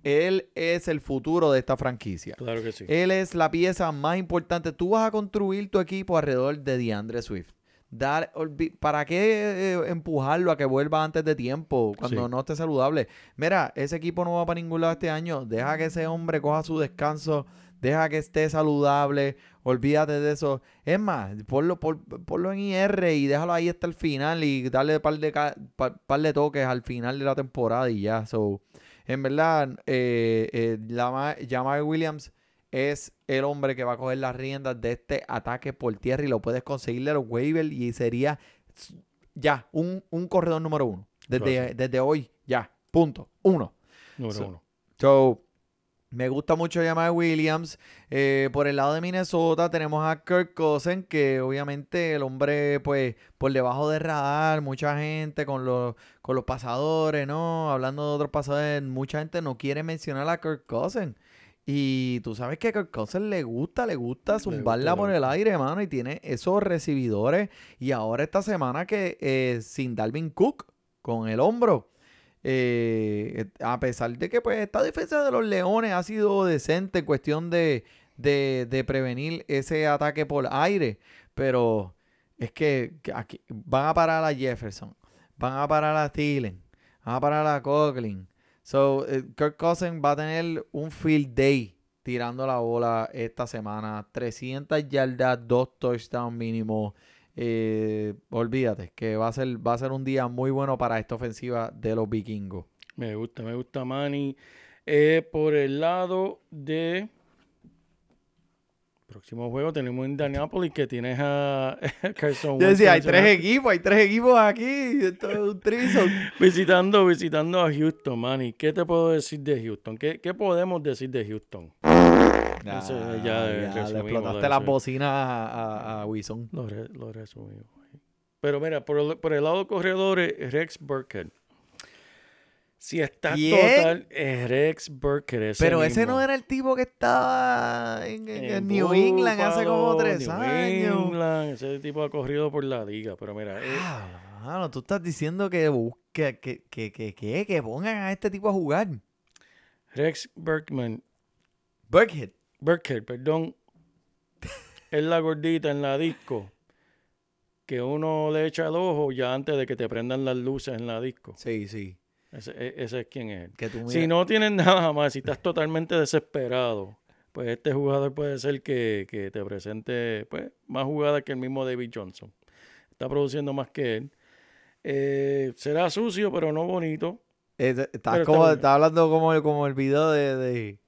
él es el futuro de esta franquicia. Claro que sí. Él es la pieza más importante. Tú vas a construir tu equipo alrededor de DeAndre Swift. Dar, ¿Para qué eh, empujarlo a que vuelva antes de tiempo cuando Sí. no esté saludable? Mira, ese equipo no va para ningún lado este año. Deja que ese hombre coja su descanso. Deja que esté saludable. Olvídate de eso. Es más, ponlo, pon- ponlo en IR y déjalo ahí hasta el final y darle par de, ca- par, par de toques al final de la temporada y ya. So, en verdad, eh, eh, Jamal Williams es el hombre que va a coger las riendas de este ataque por tierra y lo puedes conseguirle a los waivers y sería ya un, un corredor número uno. Desde, desde hoy, ya. Punto. Uno. Número so- uno. So, me gusta mucho llamar Williams. Eh, por el lado de Minnesota tenemos a Kirk Cousins, que obviamente el hombre, pues, por debajo de radar, mucha gente con los, con los pasadores, ¿no? Hablando de otros pasadores, mucha gente no quiere mencionar a Kirk Cousins. Y tú sabes que a Kirk Cousins le gusta, le gusta zumbarla gusta, por el aire, mano, y tiene esos recibidores. Y ahora esta semana que eh, sin Dalvin Cook con el hombro, eh, a pesar de que pues esta defensa de los Leones ha sido decente en cuestión de, de, prevenir ese ataque por aire, pero es que, aquí van a parar a Jefferson, van a parar a Thielen, van a parar a Coughlin. So, eh, Kirk Cousins va a tener un field day tirando la bola esta semana. 300 yardas, dos touchdowns mínimo. Eh, olvídate que va a, ser, va a ser un día muy bueno para esta ofensiva de los vikingos. Me gusta, me gusta Manny. Eh, por el lado de próximo juego tenemos Indianapolis que tienes a Carson Yo decía, hay tres equipos, hay tres equipos aquí. Esto es un trison. visitando, visitando a Houston, Manny. ¿Qué te puedo decir de Houston? ¿Qué, qué podemos decir de Houston? Eso ya le explotaste lo las bocinas a, a, a Wilson. Lo, re- lo resumimos. Pero mira, por el, por el lado de corredores, Rex Burkhead. Si está ¿Quién? total, es Rex Burkhead. ese Pero ese no era el tipo que estaba en, en- en En New England hace como tres New años. England, ese tipo ha corrido por la liga. Pero mira, eh, Ah, mano, tú estás diciendo que busque, que, que, que, que, que pongan a este tipo a jugar. Rex Burkman, Burkhead. Burkhead, perdón, es la gordita en la disco que uno le echa el ojo ya antes de que te prendan las luces en la disco. Sí, sí. Ese, e- ese es quien es. Que tú Si no tienes nada más, si estás totalmente desesperado, pues este jugador puede ser que, que te presente pues, más jugadas que el mismo David Johnson. Está produciendo más que él. Eh, será sucio, pero no bonito. Es- estás está como, estás hablando como, como el video de, de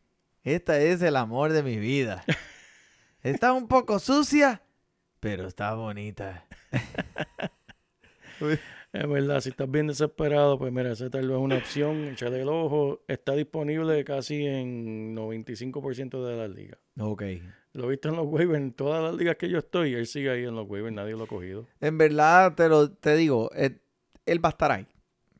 Esta es el amor de mi vida. Está un poco sucia, pero está bonita. Es verdad, si estás bien desesperado, pues mira, esa tal vez es una opción. Échale el ojo. Está disponible casi en 95% de las ligas. Ok. Lo he visto en los waivers, en todas las ligas que yo estoy, él sigue ahí en los waivers, nadie lo ha cogido. En verdad, te lo te digo, él, él va a estar ahí.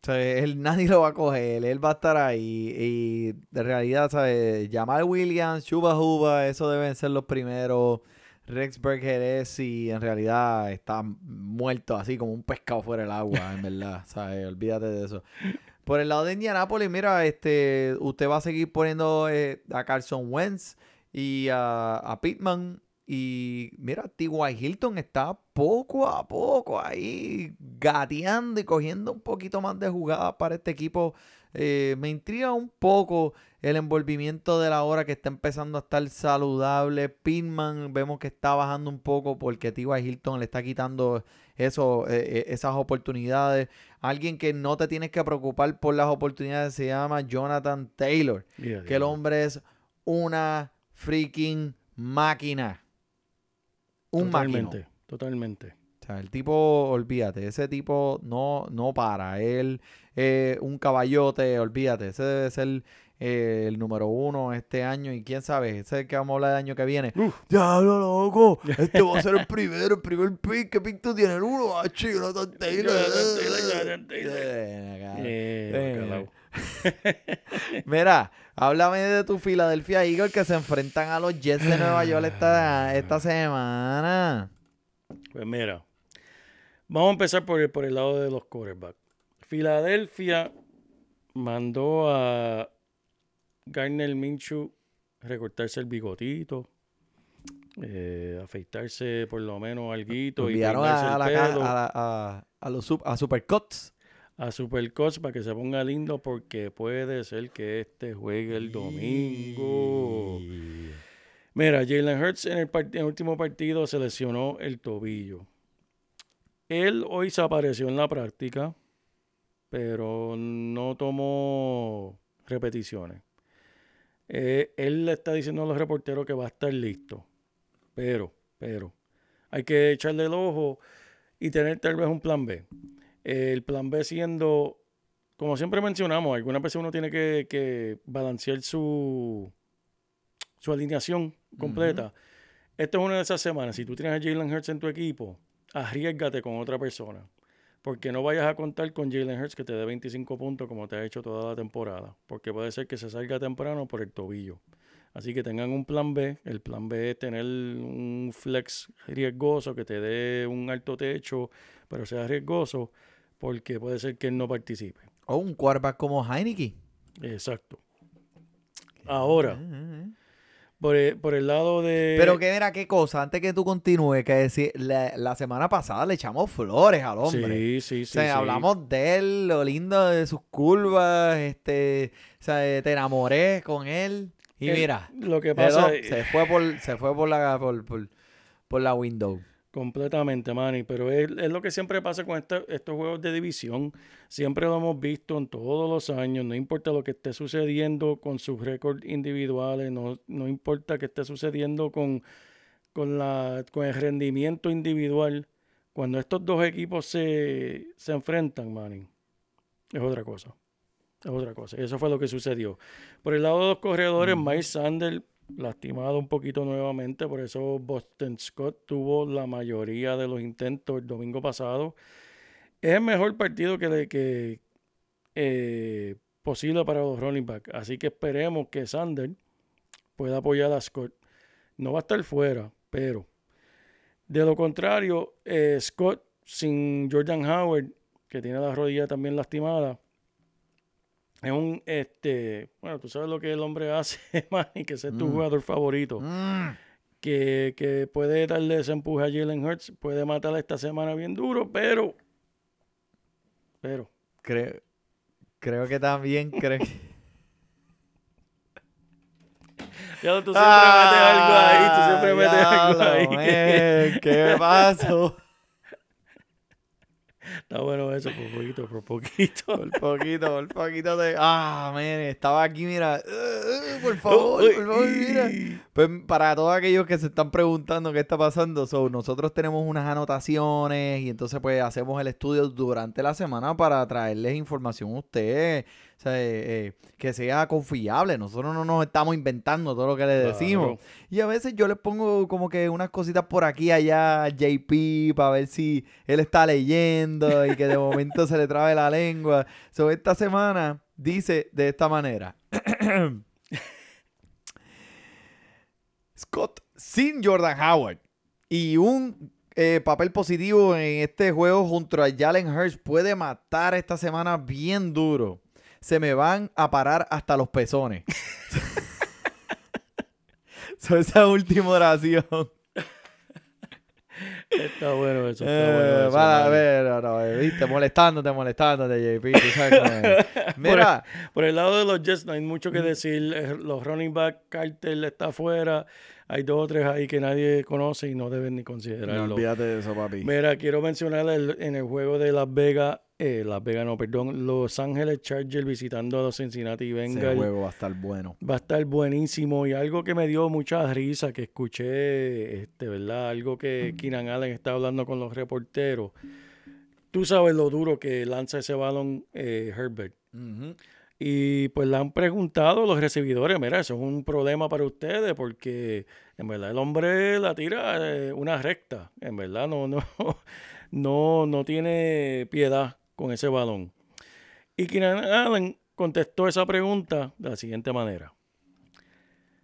O sea, él, nadie lo va a coger, él va a estar ahí. Y de realidad, ¿sabes? Jamal Williams, Chuba Huba, eso deben ser los primeros. Rex es y en realidad está muerto así como un pescado fuera del agua, en verdad. ¿sabes? Olvídate de eso. Por el lado de Indianapolis, mira, este, usted va a seguir poniendo eh, a Carson Wentz y a, a Pittman. Y mira, T.Y. Hilton está poco a poco ahí gateando y cogiendo un poquito más de jugada para este equipo. Eh, me intriga un poco el envolvimiento de la hora que está empezando a estar saludable. Pittman vemos que está bajando un poco porque T.Y. Hilton le está quitando eso, eh, eh, esas oportunidades. Alguien que no te tienes que preocupar por las oportunidades se llama Jonathan Taylor que el hombre es una freaking máquina. Un máquina. Totalmente, totalmente. O sea, el tipo, olvídate, ese tipo no, no para. Él es un caballote, olvídate. Ese debe ser eh, el número uno este año. Y quién sabe, ese es el que vamos a hablar el año que viene. Uf. Diablo, loco. Este va a ser el primero, el primer pick. ¿Qué pick tú tienes? El uno, ah, chico, acá. Eh. Mira, háblame de tu Philadelphia Eagles que se enfrentan a los Jets de Nueva York esta, esta semana. Pues mira, vamos a empezar por el, por el lado de los quarterbacks. Filadelfia mandó a Garner Minshew recortarse el bigotito, eh, afeitarse por lo menos alguito y peinarse a, el la ca- pelo a, la- a- a los a Supercuts. A Supercoach para que se ponga lindo porque puede ser que este juegue el domingo. Mira, Jalen Hurts en el, part- en el último partido se lesionó el tobillo. Él hoy se apareció en la práctica, pero no tomó repeticiones. Eh, él le está diciendo a los reporteros que va a estar listo. Pero, pero, hay que echarle el ojo y tener tal vez un plan B. El plan B siendo, como siempre mencionamos, algunas veces uno tiene que, que balancear su, su alineación completa. Esta es una de esas semanas. Si tú tienes a Jalen Hurts en tu equipo, arriesgate con otra persona. Porque no vayas a contar con Jalen Hurts que te dé 25 puntos como te ha hecho toda la temporada. Porque puede ser que se salga temprano por el tobillo. Así que tengan un plan B. El plan B es tener un flex riesgoso que te dé un alto techo, pero sea riesgoso, porque puede ser que él no participe. O un quarterback como Heineke. Exacto. Ahora, por el, por el lado de... Pero que era qué cosa, antes que tú continúes, que decir, la, la semana pasada le echamos flores al hombre. Sí, sí, O sí. sea, sí. hablamos de él, lo lindo de sus curvas, este, o sea, te enamoré con él. Y El- mira, Lo que pasa se fue por, se fue por la por, por, por la window. Completamente, Manny, pero es, es lo que siempre pasa con esta- estos juegos de división. Siempre lo hemos visto en todos los años, no importa lo que esté sucediendo con sus récords individuales, no, no importa que esté sucediendo con, con, la, con el rendimiento individual. Cuando estos dos equipos se, se enfrentan, Manny, es otra cosa. Es otra cosa. Eso fue lo que sucedió. Por el lado de los corredores, Mike Sander lastimado un poquito nuevamente, por eso Boston Scott tuvo la mayoría de los intentos el domingo pasado. Es el mejor partido que, que eh, posible para los running back, así que esperemos que Sander pueda apoyar a Scott. No va a estar fuera, pero de lo contrario, eh, Scott sin Jordan Howard, que tiene la rodilla también lastimada, es un, este, bueno, tú sabes lo que el hombre hace, Manny, que ese es tu Mm. jugador favorito, Mm. que, que puede darle ese empuje a Jalen Hurts, puede matar esta semana bien duro, pero, pero, Creo, creo que también creo. ya tú siempre metes algo ahí, tú siempre metes algo Ah, ahí. men, ¿Qué pasó? Está bueno eso, por poquito, por poquito. Por poquito, por poquito de. Ah, man, estaba aquí, mira. Uh, uh, por favor, por favor, mira. Pues para todos aquellos que se están preguntando qué está pasando, so, nosotros tenemos unas anotaciones y entonces pues hacemos el estudio durante la semana para traerles información a ustedes, o sea, eh, eh, que sea confiable. Nosotros no nos estamos inventando todo lo que le decimos. Claro. Y a veces yo le pongo como que unas cositas por aquí allá JP para ver si él está leyendo y que de momento se le trabe la lengua. So, esta semana dice de esta manera. Scott sin Jordan Howard y un eh, papel positivo en este juego junto a Jalen Hurts puede matar esta semana bien duro. Se me van a parar hasta los pezones. So, esa última oración. Está bueno eso, está Eh, bueno eso. para ver, no, no, eh, viste, molestándote, molestándote, JP. tú sabes cómo es. Mira, Por el lado de los Jets no hay mucho que decir. Eh, Los running back, Carter está afuera. Hay dos o tres ahí que nadie conoce y no deben ni no considerarlo. olvídate de eso, papi. Mira, quiero mencionar el- en el juego de Las Vegas, eh, Las Vegas no, perdón, Los Ángeles Chargers visitando a los Cincinnati Ese Bengals. juego va a estar bueno. Va a estar buenísimo y algo que me dio mucha risa que escuché, este, ¿verdad? Algo que Keenan Allen está hablando con los reporteros. Tú sabes lo duro que lanza ese balón eh, Herbert. Y pues le han preguntado a los recibidores, mira, eso es un problema para ustedes porque en verdad el hombre la tira eh, una recta, en verdad no, no, no, no tiene piedad con ese balón. Y Keenan Allen contestó esa pregunta de la siguiente manera.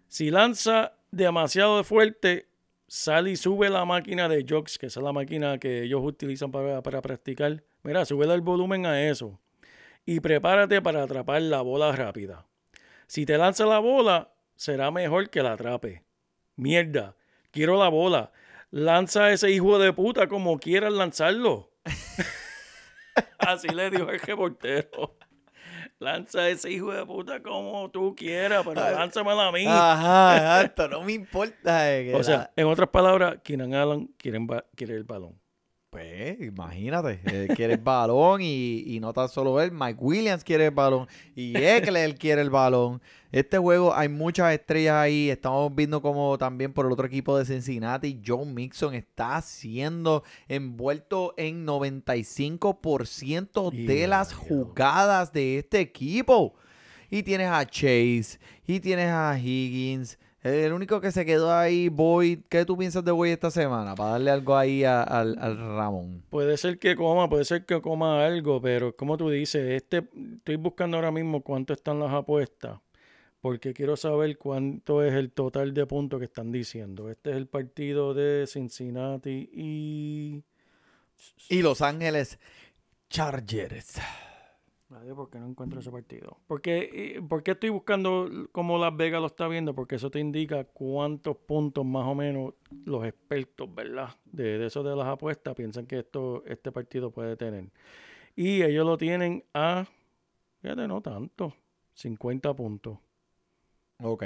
Si lanza demasiado fuerte, sale y sube la máquina de jogs, que es la máquina que ellos utilizan para, para practicar. Mira, sube el volumen a eso y prepárate para atrapar la bola rápida. Si te lanza la bola, será mejor que la atrape. Mierda, quiero la bola. Lanza a ese hijo de puta como quieras lanzarlo. Así le dijo el reportero. Lanza ese hijo de puta como tú quieras, pero lánzamela a mí. Ajá, exacto, no me importa. eh, o sea, la- en otras palabras, Keenan Allen quiere el balón. Pues imagínate, eh, quiere el balón y, y no tan solo él, Mike Williams quiere el balón y Eckler quiere el balón. Este juego hay muchas estrellas ahí. Estamos viendo como también por el otro equipo de Cincinnati, Joe Mixon está siendo envuelto en 95% de las jugadas de este equipo. Y tienes a Chase, y tienes a Higgins. El único que se quedó ahí, Boyd. ¿Qué tú piensas de Boyd esta semana? Para darle algo ahí a- al, al Ramón. Puede ser que coma, puede ser que coma algo, pero como tú dices, este, estoy buscando ahora mismo cuánto están las apuestas. porque quiero saber cuánto es el total de puntos que están diciendo. Este es el partido de Cincinnati y... Y Los Ángeles Chargers. Nadie, ¿por qué no encuentro ese partido? Porque, ¿Por qué estoy buscando cómo Las Vegas lo está viendo? Porque eso te indica cuántos puntos más o menos los expertos, ¿verdad? De, de eso de las apuestas piensan que esto, este partido puede tener. Y ellos lo tienen a, fíjate, no tanto, 50 puntos. Ok.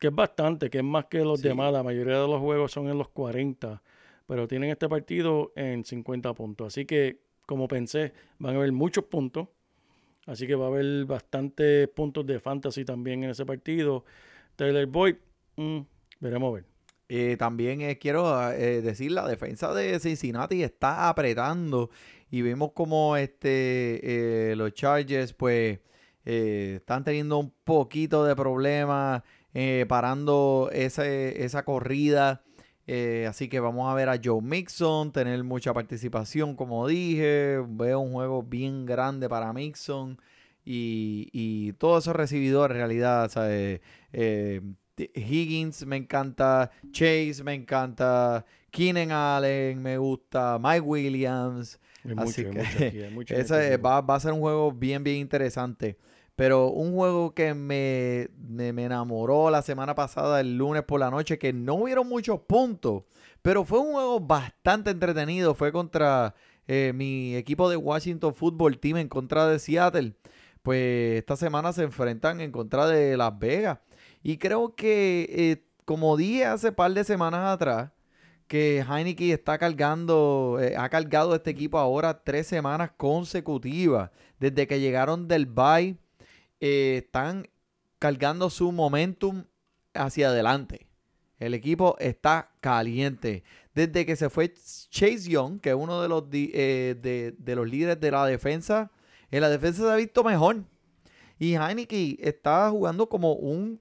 Que es bastante, que es más que los Sí. demás. La mayoría de los juegos son en los 40, pero tienen este partido en 50 puntos. Así que, como pensé, van a haber muchos puntos. Así que va a haber bastantes puntos de fantasy también en ese partido. Taylor Boyd, mm, veremos a ver. Eh, también eh, quiero eh, decir, la defensa de Cincinnati está apretando y vemos como este, los Chargers pues están teniendo un poquito de problemas parando ese- esa corrida. Eh, así que vamos a ver a Joe Mixon tener mucha participación, como dije. Veo un juego bien grande para Mixon y, y todos esos recibidores en realidad, ¿sabes? Eh, T- Higgins me encanta, Chase me encanta, Keenan Allen me gusta, Mike Williams. Hay Así mucho, hay que mucho aquí, hay mucho, Ese mucho aquí. va, va a ser un juego bien, bien interesante. Pero un juego que me, me, enamoró la semana pasada, el lunes por la noche, que no hubieron muchos puntos, pero fue un juego bastante entretenido. Fue contra eh, mi equipo de Washington Football Team en contra de Seattle. Pues esta semana se enfrentan en contra de Las Vegas. Y creo que, eh, como dije hace par de semanas atrás, que Heineken está cargando, eh, ha cargado este equipo ahora tres semanas consecutivas. Desde que llegaron del bye, eh, están cargando su momentum hacia adelante. El equipo está caliente. Desde que se fue Chase Young, que es uno de los, eh, de, de los líderes de la defensa, en la defensa se ha visto mejor. Y Heineken está jugando como un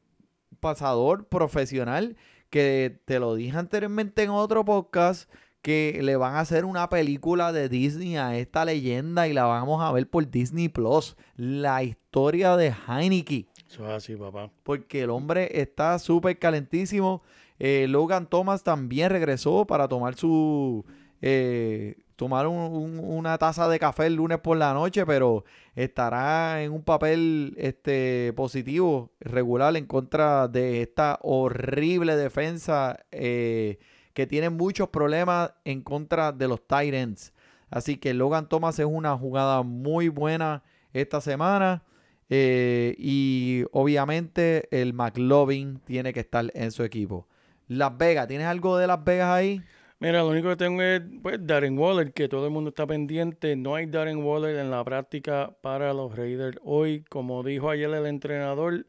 pasador profesional que te lo dije anteriormente en otro podcast que le van a hacer una película de Disney a esta leyenda y la vamos a ver por Disney Plus. La historia de Heineken. Eso es así, papá. Porque el hombre está súper calentísimo. Eh, Logan Thomas también regresó para tomar su. eh, tomar un- un- una taza de café el lunes por la noche, pero estará en un papel este, positivo, regular, en contra de esta horrible defensa eh, que tiene muchos problemas en contra de los Titans. Así que Logan Thomas es una jugada muy buena esta semana. Eh, y obviamente el McLovin tiene que estar en su equipo. Las Vegas, ¿tienes algo de Las Vegas ahí? Mira, lo único que tengo es pues, Darren Waller, que todo el mundo está pendiente. No hay Darren Waller en la práctica para los Raiders hoy. Como dijo ayer el entrenador,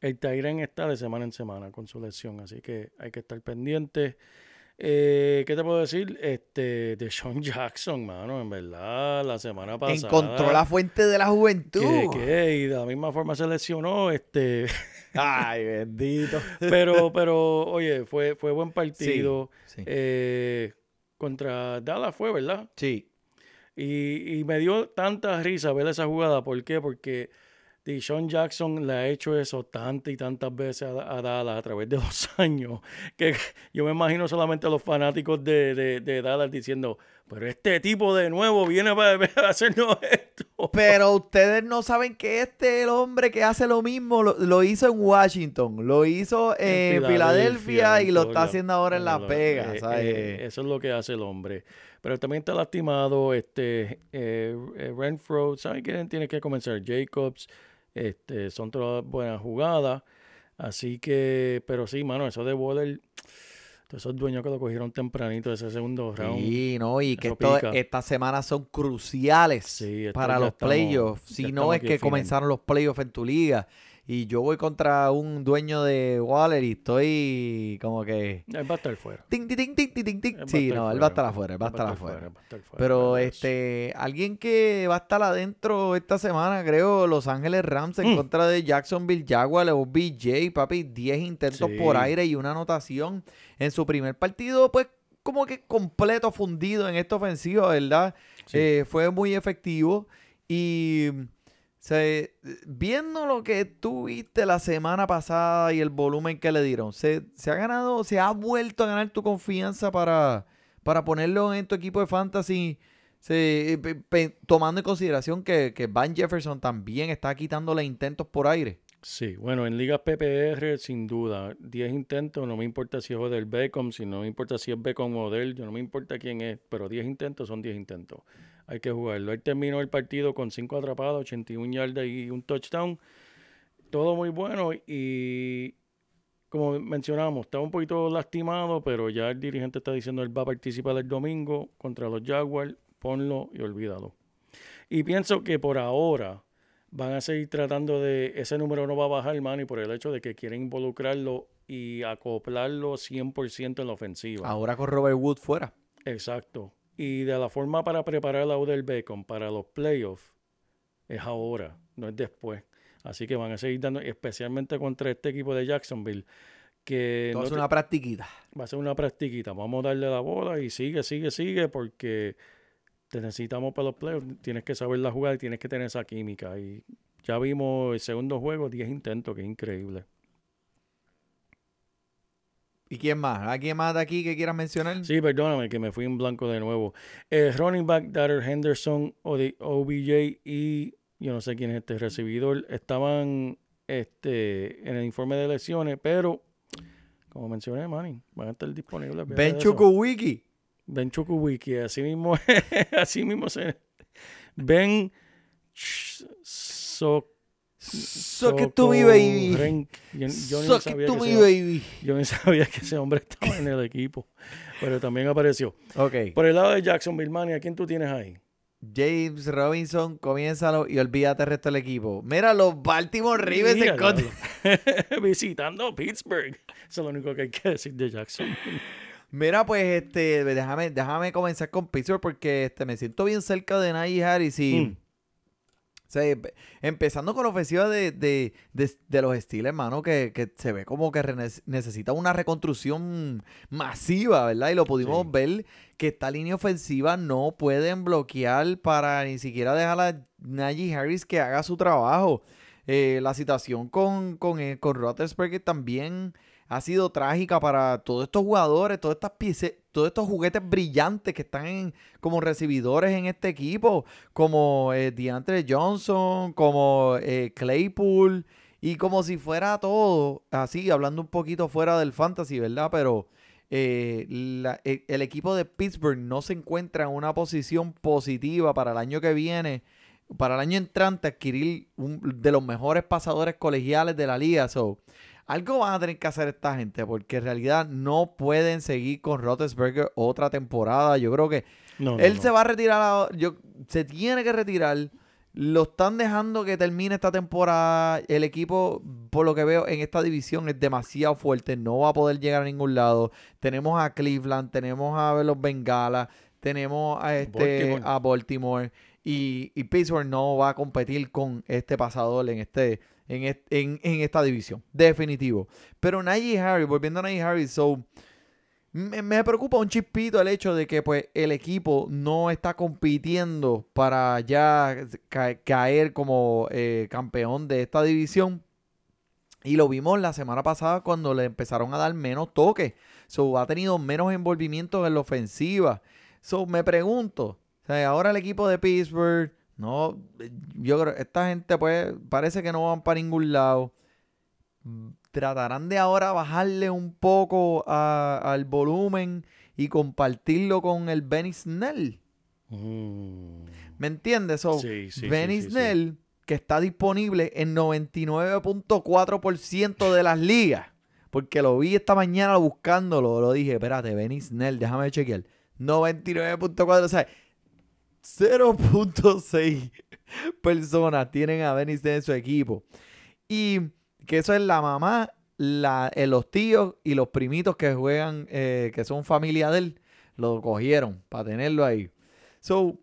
el Tyren está de semana en semana con su lesión, así que hay que estar pendiente. Eh, ¿Qué te puedo decir? Este, de Sean Jackson, mano, en verdad, la semana pasada. Encontró la fuente de la juventud. que, que, y de la misma forma se lesionó, este, Ay, bendito. pero, pero, oye, fue, fue buen partido. Sí. Eh, contra Dallas fue, ¿verdad? sí. Y, y me dio tanta risa ver esa jugada. ¿Por qué? Porque Deshaun Jackson le ha hecho eso tantas y tantas veces a, a Dallas a través de los años. Que yo me imagino solamente a los fanáticos de, de- de Dallas diciendo, pero este tipo de nuevo viene para, para hacernos esto. Pero ustedes no saben que este es el hombre que hace lo mismo, lo, lo hizo en Washington, lo hizo en, Filadelfia, y lo está haciendo ahora en Las Vegas. eh, eh, eso es lo que hace el hombre. Pero también está lastimado, este, eh, eh, Renfro, ¿sabe quién tiene que comenzar? Jacobs, este, son todas buenas jugadas. Así que, pero sí, mano, eso de Waller, todos esos dueños que lo cogieron tempranito de ese segundo round. Sí, no, y que esto- estas semanas son cruciales Sí, para los playoffs. Si no es que final. comenzaron los playoffs en tu liga y yo voy contra un dueño de Waller y estoy como que... Él va a estar fuera. Ting, Sí, no, él va a estar afuera, él va a estar afuera. Pero este, alguien que va a estar adentro esta semana, creo, Los Ángeles Rams en Mm. contra de Jacksonville Jaguars, o BJ, papi, 10 intentos Sí. por aire y una anotación en su primer partido, pues como que completo fundido en esta ofensiva, ¿verdad? Sí. Eh, fue muy efectivo y se, viendo lo que tú viste la semana pasada y el volumen que le dieron, se, se ha ganado, se ha vuelto a ganar tu confianza para, para ponerlo en tu equipo de fantasy. se- pe- pe- tomando en consideración que, que Van Jefferson también está quitándole intentos por aire. Sí, bueno, en ligas PPR, sin duda, 10 intentos, no me importa si es Odell Beckham, si no me importa si es Beckham o Odell, yo no me importa quién es, pero 10 intentos son 10 intentos. Hay que jugarlo. Él terminó el partido con 5 atrapadas, 81 yardas y un touchdown. Todo muy bueno y como mencionábamos, estaba un poquito lastimado, pero ya el dirigente está diciendo él va a participar el domingo contra los Jaguars, ponlo y olvídalo. Y pienso que por ahora van a seguir tratando de, ese número no va a bajar, man, y por el hecho de que quieren involucrarlo y acoplarlo 100% en la ofensiva. Ahora con Robert Wood fuera. Exacto. Y de la forma para preparar a Odell Beckham para los playoffs es ahora, no es después. Así que van a seguir dando, especialmente contra este equipo de Jacksonville, que no Entonces te- una practiquita. va a ser una practiquita. Vamos a darle la bola y sigue, sigue, sigue, porque te necesitamos para los playoffs. Tienes que saberla jugar y tienes que tener esa química. Y ya vimos el segundo juego, 10 intentos, que es increíble. ¿Y quién más? ¿Alguien más de aquí que quieras mencionar? Sí, perdóname que me fui en blanco de nuevo. Eh, running back Darrell Henderson, o de OBJ y yo no sé quién es este recibidor, estaban este, en el informe de elecciones, pero como mencioné, Manny, van a estar disponibles. Ben. Chukwuwiki. Ben Chukwuwiki, así mismo, así mismo se... Ben Ch- So... Que tú mi baby. Sokorenk. Yo, yo So que tú mi baby. yo ni sabía que ese hombre estaba en el equipo, pero también apareció. Ok. Por el lado de Jacksonville, Manny, ¿a quién tú tienes ahí? James Robinson, comiénzalo y olvídate el resto del equipo. Mira, los Baltimore Ravens. Visitando Pittsburgh. Eso es lo único que hay que decir de Jackson. Mira, pues, este, déjame, déjame comenzar con Pittsburgh porque este, me siento bien cerca de Najee Harris y... Mm. O sea, empe- empezando con la ofensiva de, de, de- de los Steelers, hermano, que, que se ve como que necesita una reconstrucción masiva, ¿verdad? Y lo pudimos Sí. ver que esta línea ofensiva no pueden bloquear para ni siquiera dejar a Najee Harris que haga su trabajo. Eh, la situación con, con, eh, con Roethlisberger también ha sido trágica para todos estos jugadores, todas estas piece- todos estos juguetes brillantes que están en- como recibidores en este equipo, como eh, DeAndre Johnson, como eh, Claypool, y como si fuera todo, así, hablando un poquito fuera del fantasy, ¿verdad? Pero eh, e- el equipo de Pittsburgh no se encuentra en una posición positiva para el año que viene, para el año entrante, adquirir un de los mejores pasadores colegiales de la liga. So, algo van a tener que hacer esta gente, porque en realidad no pueden seguir con Roethlisberger otra temporada. Yo creo que No, no, él no. se va a retirar, a- yo, se tiene que retirar. Lo están dejando que termine esta temporada. El equipo, por lo que veo en esta división, es demasiado fuerte. No va a poder llegar a ningún lado. Tenemos a Cleveland, tenemos a los Bengalas, tenemos a, este, Baltimore. a Baltimore. Y, y Pittsburgh no va a competir con este pasador en, este, en, en, en esta división. Definitivo. Pero Najee Harris, volviendo a Najee Harris, so, me, me preocupa un chispito el hecho de que pues el equipo no está compitiendo para ya ca- caer como eh, campeón de esta división. Y lo vimos la semana pasada cuando le empezaron a dar menos toques. So, ha tenido menos envolvimiento en la ofensiva. So, me pregunto, o ahora el equipo de Pittsburgh, no, yo creo, esta gente pues parece que no van para ningún lado. Tratarán de ahora bajarle un poco a- al volumen y compartirlo con el Benny Snell. Mm. ¿Me entiendes? So, Sí, sí, sí, Benny sí, sí. Snell, que está disponible en 99.4% de las ligas. Porque lo vi esta mañana buscándolo. Lo dije, espérate, Benny Snell, déjame chequear. 99.4, o sea, 0.6 personas tienen a Benny en su equipo. Y que eso es la mamá, eh, los tíos y los primitos que juegan, eh, que son familia de él, lo cogieron para tenerlo ahí. So,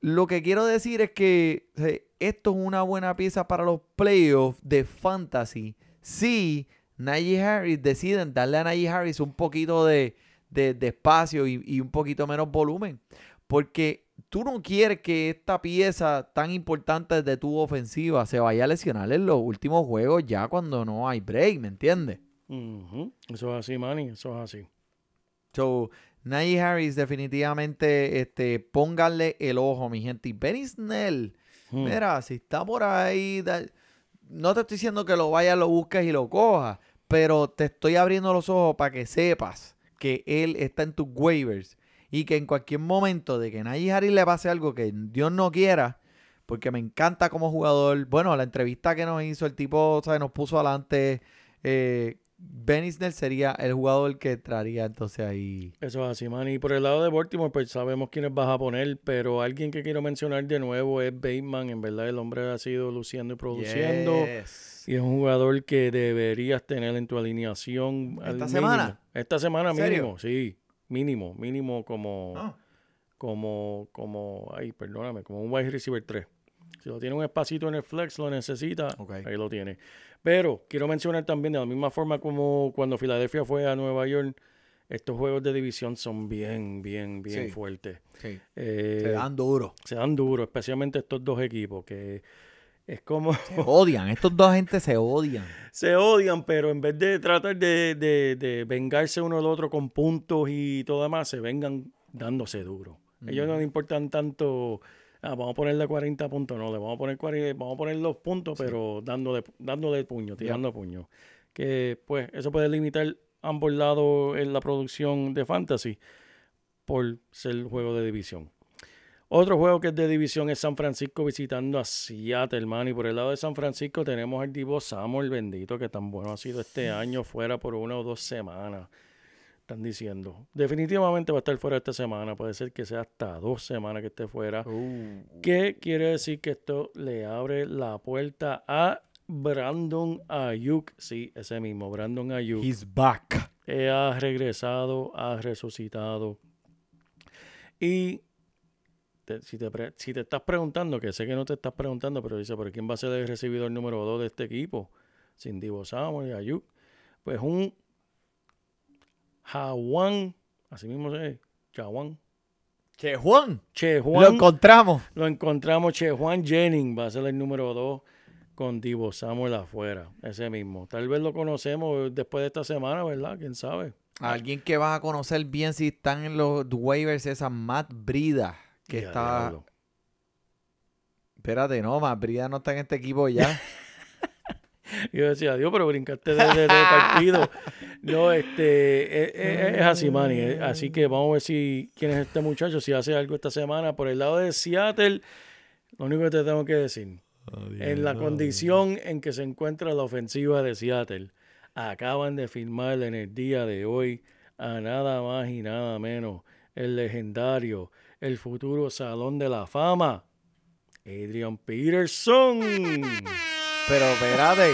lo que quiero decir es que esto es una buena pieza para los playoffs de fantasy. Si Najee Harris deciden darle a Najee Harris un poquito de, de- espacio y un poquito menos volumen. Porque tú no quieres que esta pieza tan importante de tu ofensiva se vaya a lesionar en los últimos juegos ya cuando no hay break, ¿me entiendes? Ujú. Eso es así, Manny, eso es así. So, Najee Harris definitivamente, este, pónganle el ojo, mi gente. Y Benny Snell, Hmm. mira, si está por ahí, da- no te estoy diciendo que lo vayas, lo busques y lo cojas, pero te estoy abriendo los ojos para que sepas que él está en tus waivers y que en cualquier momento de que Najee Harris le pase algo que Dios no quiera, porque me encanta como jugador. Bueno, la entrevista que nos hizo el tipo, ¿sabes? Nos puso adelante. Eh, Ben Snell sería el jugador que traería entonces ahí. Eso es así, man. Y por el lado de Baltimore, pues sabemos quiénes vas a poner, pero alguien que quiero mencionar de nuevo es Bateman. En verdad, el hombre ha sido luciendo y produciendo. Yes. Y es un jugador que deberías tener en tu alineación. al ¿Esta semana? Esta semana mínimo, sí. Mínimo, mínimo como, Ah. como, como, ay, perdóname, como un wide receiver 3. Si lo tiene un espacito en el flex, lo necesita, ahí lo tiene. Pero quiero mencionar también, de la misma forma como cuando Filadelfia fue a Nueva York, estos juegos de división son bien, bien, bien Sí. fuertes. Sí. Eh, Se dan duro. se dan duro, especialmente estos dos equipos, que es como Se odian. Estos dos gente se odian. se odian, pero en vez de tratar de, de- de vengarse uno del otro con puntos y todo demás, se vengan dándose duro. Ellos no le importan tanto, ah, vamos a ponerle 40 puntos, no, le vamos a poner 40, vamos a poner los puntos, pero dándole, dándole puño, tirando puño. Que pues eso puede limitar ambos lados en la producción de fantasy por ser juego de división. Otro juego que es de división es San Francisco visitando a Seattle, man. Y por el lado de San Francisco tenemos al Divo Samuel, bendito, que tan bueno ha sido este año, fuera por una o dos semanas. Están diciendo. Definitivamente va a estar fuera esta semana. Puede ser que sea hasta dos semanas que esté fuera. ¿Qué quiere decir que esto le abre la puerta a Brandon Ayuk? Sí, ese mismo, Brandon Ayuk. He's back. Eh, ha regresado, ha resucitado. Y te- si, te, pre- si te estás preguntando, que sé que no te estás preguntando, pero dice, ¿pero quién va a ser el recibidor número 2 de este equipo? Sin Divo Samuel y Ayuk. Pues un Jawan, así mismo se Jawan. Che, Juan. Che Lo Juan, encontramos. lo encontramos, Che Juan Jennings va a ser el número 2 con Divo Samuel afuera, ese mismo. Tal vez lo conocemos después de esta semana, ¿verdad? ¿Quién sabe? Alguien que vas a conocer bien si están en los waivers es a Matt Brida. Que Ya, está. diablo. Espérate, no, Matt Brida no está en este equipo ya. Yo decía, Dios, pero brincaste de, de- de partido. No, este, es, es- es así, Manny. Así que vamos a ver si quién es este muchacho, si hace algo esta semana. Por el lado de Seattle, lo único que te tengo que decir, en la condición en que se encuentra la ofensiva de Seattle, acaban de firmar en el día de hoy a nada más y nada menos el legendario, el futuro Salón de la Fama, Adrian Peterson. Pero espérate.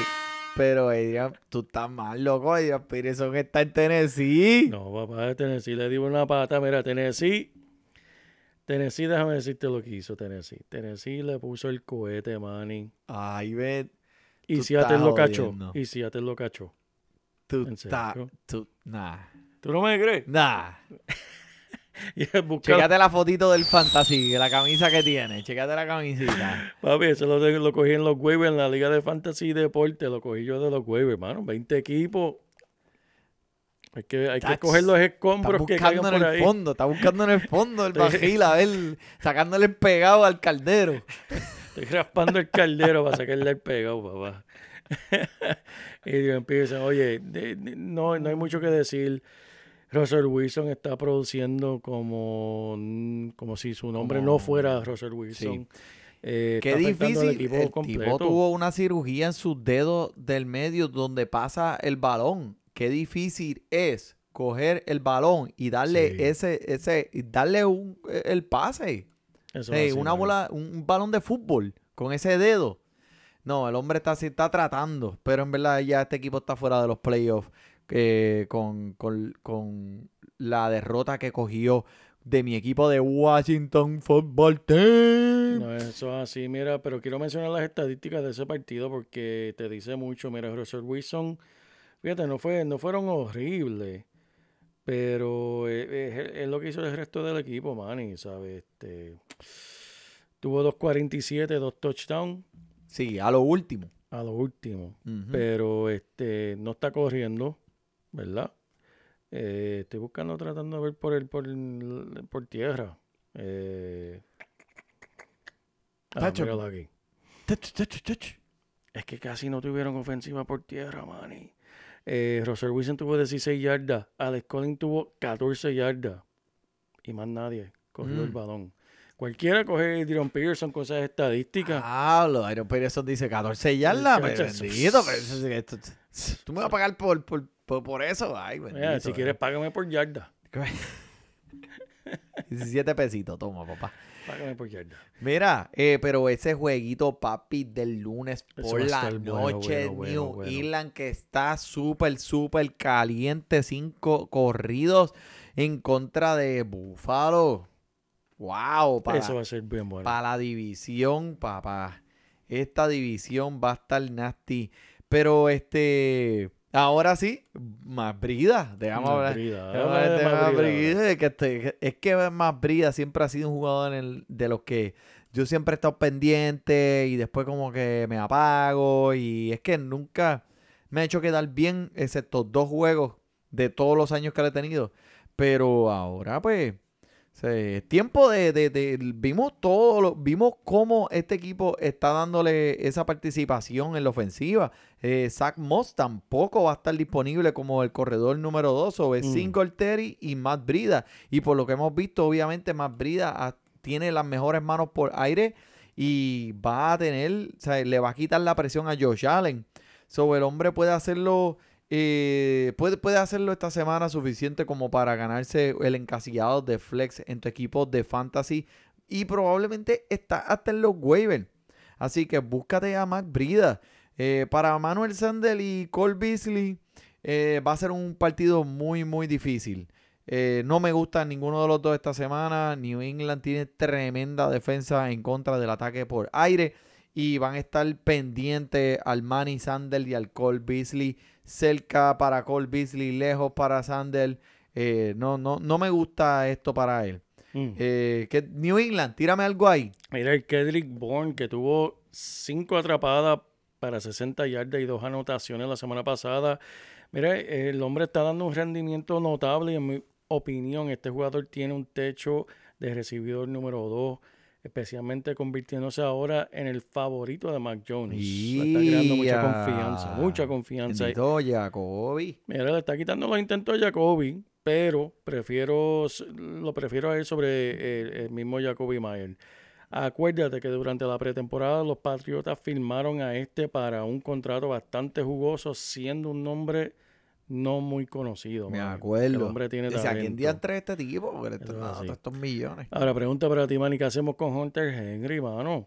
Pero Adrian, tú estás mal, loco. Adrian Peterson está en Tennessee. No, papá, de Tennessee le dio una pata. Mira, Tennessee. Tennessee, déjame decirte lo que hizo Tennessee. Tennessee le puso el cohete, Manny. Ay, ve. Y Seattle lo cachó. Y Seattle lo cachó. Tú ¿En estás. Tú. Nah. ¿Tú no me crees? Nah. Chécate la fotito del fantasy, la camisa que tiene. Chécate la camisita. Papi, eso lo, de- lo cogí en los waivers, en la Liga de Fantasy y Deporte. Lo cogí yo de los waivers, hermano. 20 equipos. Hay que, hay que coger los escombros que buscando caigan en por el ahí. fondo, está buscando en el fondo el bajil, a ver, sacándole el pegado al caldero. Estoy raspando el caldero para sacarle el pegado, papá. y Dios empieza, oye, de- de- no, no hay mucho que decir. Russell Wilson está produciendo como, mm, como si su nombre no fuera Russell Wilson. Eh, Qué difícil. equipo el tipo tuvo una cirugía en sus dedos del medio donde pasa el balón. Qué difícil es coger el balón y darle Sí. ese, ese, y darle un, el pase. Eso una bola, un, un balón de fútbol con ese dedo. No, el hombre está, está tratando, pero en verdad ya este equipo está fuera de los playoffs eh, con, con- con la derrota que cogió de mi equipo de Washington Football Team. No, eso es así, mira, pero quiero mencionar las estadísticas de ese partido porque te dice mucho. Mira, Russell Wilson, fíjate, no, fue, no fueron horribles, Pero es, es- es lo que hizo el resto del equipo, Manny, ¿sabes? Este, tuvo 2.47, dos touchdowns Sí, a lo último. a lo último. Pero este no está corriendo, ¿verdad? Eh, estoy buscando, tratando de ver por el, por, el- por tierra. Eh, ah, míralo aquí. Touch, touch, touch. Es que casi no tuvieron ofensiva por tierra, Manny. Eh, Russell Wilson tuvo 16 yardas. Alex Collins tuvo 14 yardas. Y más nadie cogió el Mm. balón. Cualquiera coge Diron Peterson con esas estadísticas. Ah, los Iron Peterson dice 14 yardas. pero. Bendito, pero esto- tú me vas a pagar por, por, por, por eso. Ay, bendito. Mira, si quieres, págame por yarda. 17 pesitos, toma, papá. Págame por yarda. Mira, eh, pero ese jueguito, papi, del lunes Eso por la noche, bueno, bueno, New bueno. England, que está súper, súper caliente. Cinco corridos en contra de Buffalo. Wow, para, Eso va a ser bien bueno. para la división, papá. Esta división va a estar nasty. Pero este, ahora sí, más brida. Dejamos hablar. De que, este- es que más Brida siempre ha sido un jugador en el- de los que yo siempre he estado pendiente y después como que me apago y es que nunca me ha hecho quedar bien excepto dos juegos de todos los años que le he tenido. Pero ahora pues es tiempo de, de- de- vimos todo lo- vimos cómo este equipo está dándole esa participación en la ofensiva. Eh, Zach Moss tampoco va a estar disponible como el corredor número 2 o es Mm. Singletary y Matt Brida. Y por lo que hemos visto, obviamente Matt Brida ah, tiene las mejores manos por aire y va a tener, o sea, le va a quitar la presión a Josh Allen. So, el hombre puede hacerlo, eh, puede, puede hacerlo esta semana suficiente como para ganarse el encasillado de flex en tu equipo de fantasy y probablemente está hasta en los waivers. Así que búscate a Mac Brida. Eh, para Manuel Sandel y Cole Beasley eh, va a ser un partido muy, muy difícil. No me gusta ninguno de los dos esta semana. New England tiene tremenda defensa en contra del ataque por aire. Y van a estar pendientes al Manny Sandel y al Cole Beasley. Cerca para Cole Beasley, lejos para Sandel. Eh, no, no, no me gusta esto para él. Mm. Eh, que New England, tírame algo ahí. Mira el Kedrick Bourne que tuvo cinco atrapadas para 60 yardas y dos anotaciones la semana pasada. Mira, el hombre está dando un rendimiento notable y en mi opinión este jugador tiene un techo de recibidor número 2, especialmente convirtiéndose ahora en el favorito de Mac Jones. Le está creando mucha confianza, mucha confianza. Bendito Jacoby. Mira, le está quitando los intentos a Jacoby, pero prefiero lo prefiero a él sobre el, el mismo Jacoby Mayer. Acuérdate que durante la pretemporada los Patriotas firmaron a este para un contrato bastante jugoso, siendo un nombre no muy conocido. Me mano. acuerdo. El hombre tiene Dice, ¿a quién talento. diantre este tipo? Porque esto- es no, estos millones. Ahora pregunta para ti, Manny, ¿qué hacemos con Hunter Henry, mano?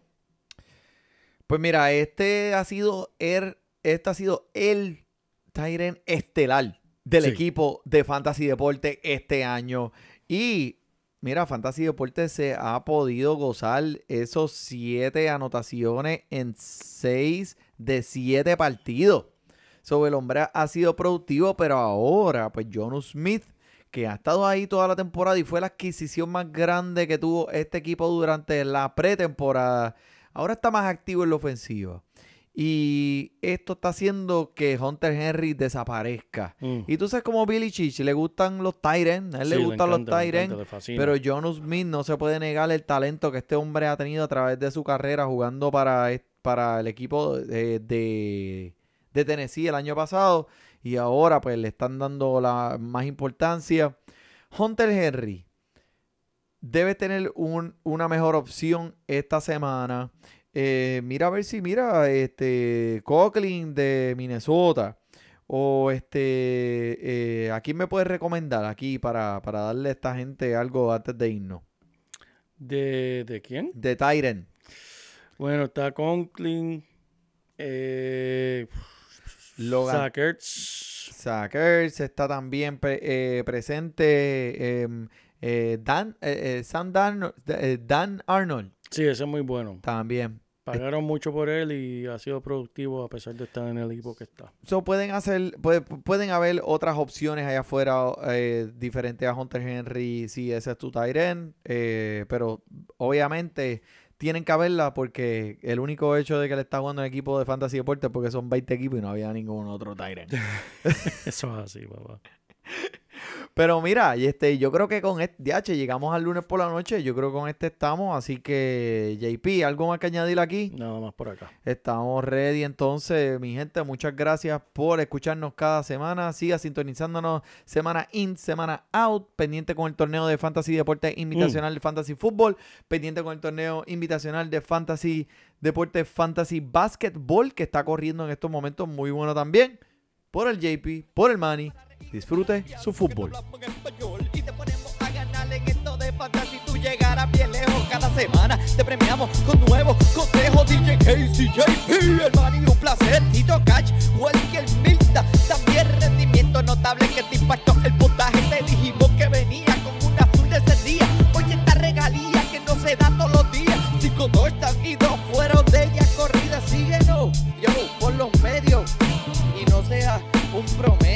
Pues mira, este ha sido el, este ha sido el Tyren estelar del Sí. equipo de Fantasy Deporte este año. Y mira, Fantasy Deporte se ha podido gozar esos siete anotaciones en seis de siete partidos. Sobre el hombre ha sido productivo, pero ahora, pues Jonu Smith, que ha estado ahí toda la temporada y fue la adquisición más grande que tuvo este equipo durante la pretemporada, ahora está más activo en la ofensiva. Y esto está haciendo que Hunter Henry desaparezca. Mm. Y tú sabes como Billy Chich le gustan los Tyrens, a él le gustan los le encanta, fascina. Pero John Smith no se puede negar el talento que este hombre ha tenido a través de su carrera jugando para, para el equipo de, de, de Tennessee el año pasado. Y ahora pues le están dando la más importancia. Hunter Henry debe tener un- una mejor opción esta semana. Eh, mira a ver si, mira, este Coughlin de Minnesota. O este, eh, ¿a quién me puedes recomendar aquí para, para darle a esta gente algo antes de irnos? ¿De, ¿De quién? De Tyren. Bueno, está Conklin, eh, Logan Zach Ertz. Sackers está también pre- eh, presente. em, eh, Dan, eh, Sam Dan, Dan Arnold Sí, ese es muy bueno. también. Pagaron mucho por él y ha sido productivo a pesar de estar en el equipo que está. So, pueden hacer, puede- pueden haber otras opciones allá afuera eh, diferentes a Hunter Henry si ese es tu Tyren, pero obviamente tienen que haberla porque el único hecho de que le está jugando en equipo de Fantasy Deportes es porque son 20 equipos y no había ningún otro Tyren. Eso es así, papá. Pero mira, y este, yo creo que con este, DH, llegamos al lunes por la noche, yo creo que con este estamos, así que JP, ¿algo más que añadir aquí? Nada más por acá. Estamos ready entonces, mi gente, muchas gracias por escucharnos cada semana, siga sintonizándonos semana in, semana out, pendiente con el torneo de Fantasy Deporte Invitacional de Fantasy Fútbol, pendiente con el torneo invitacional de Fantasy Deporte Fantasy Basketball, que está corriendo en estos momentos muy bueno también, por el JP, por el Manny, disfrute su fútbol. Cada semana Te premiamos con nuevos consejos DJ Casey, JP, el Manny, placer Tito Cash, Welker, Milta También rendimiento notable que te impactó el puntaje Te dijimos que venía con una azul de ese día Oye, esta regalía que no se da todos los días Cinco touchdowns y dos fueron de ella corrida Síguenos, yo, por los medios Y no sea un promedio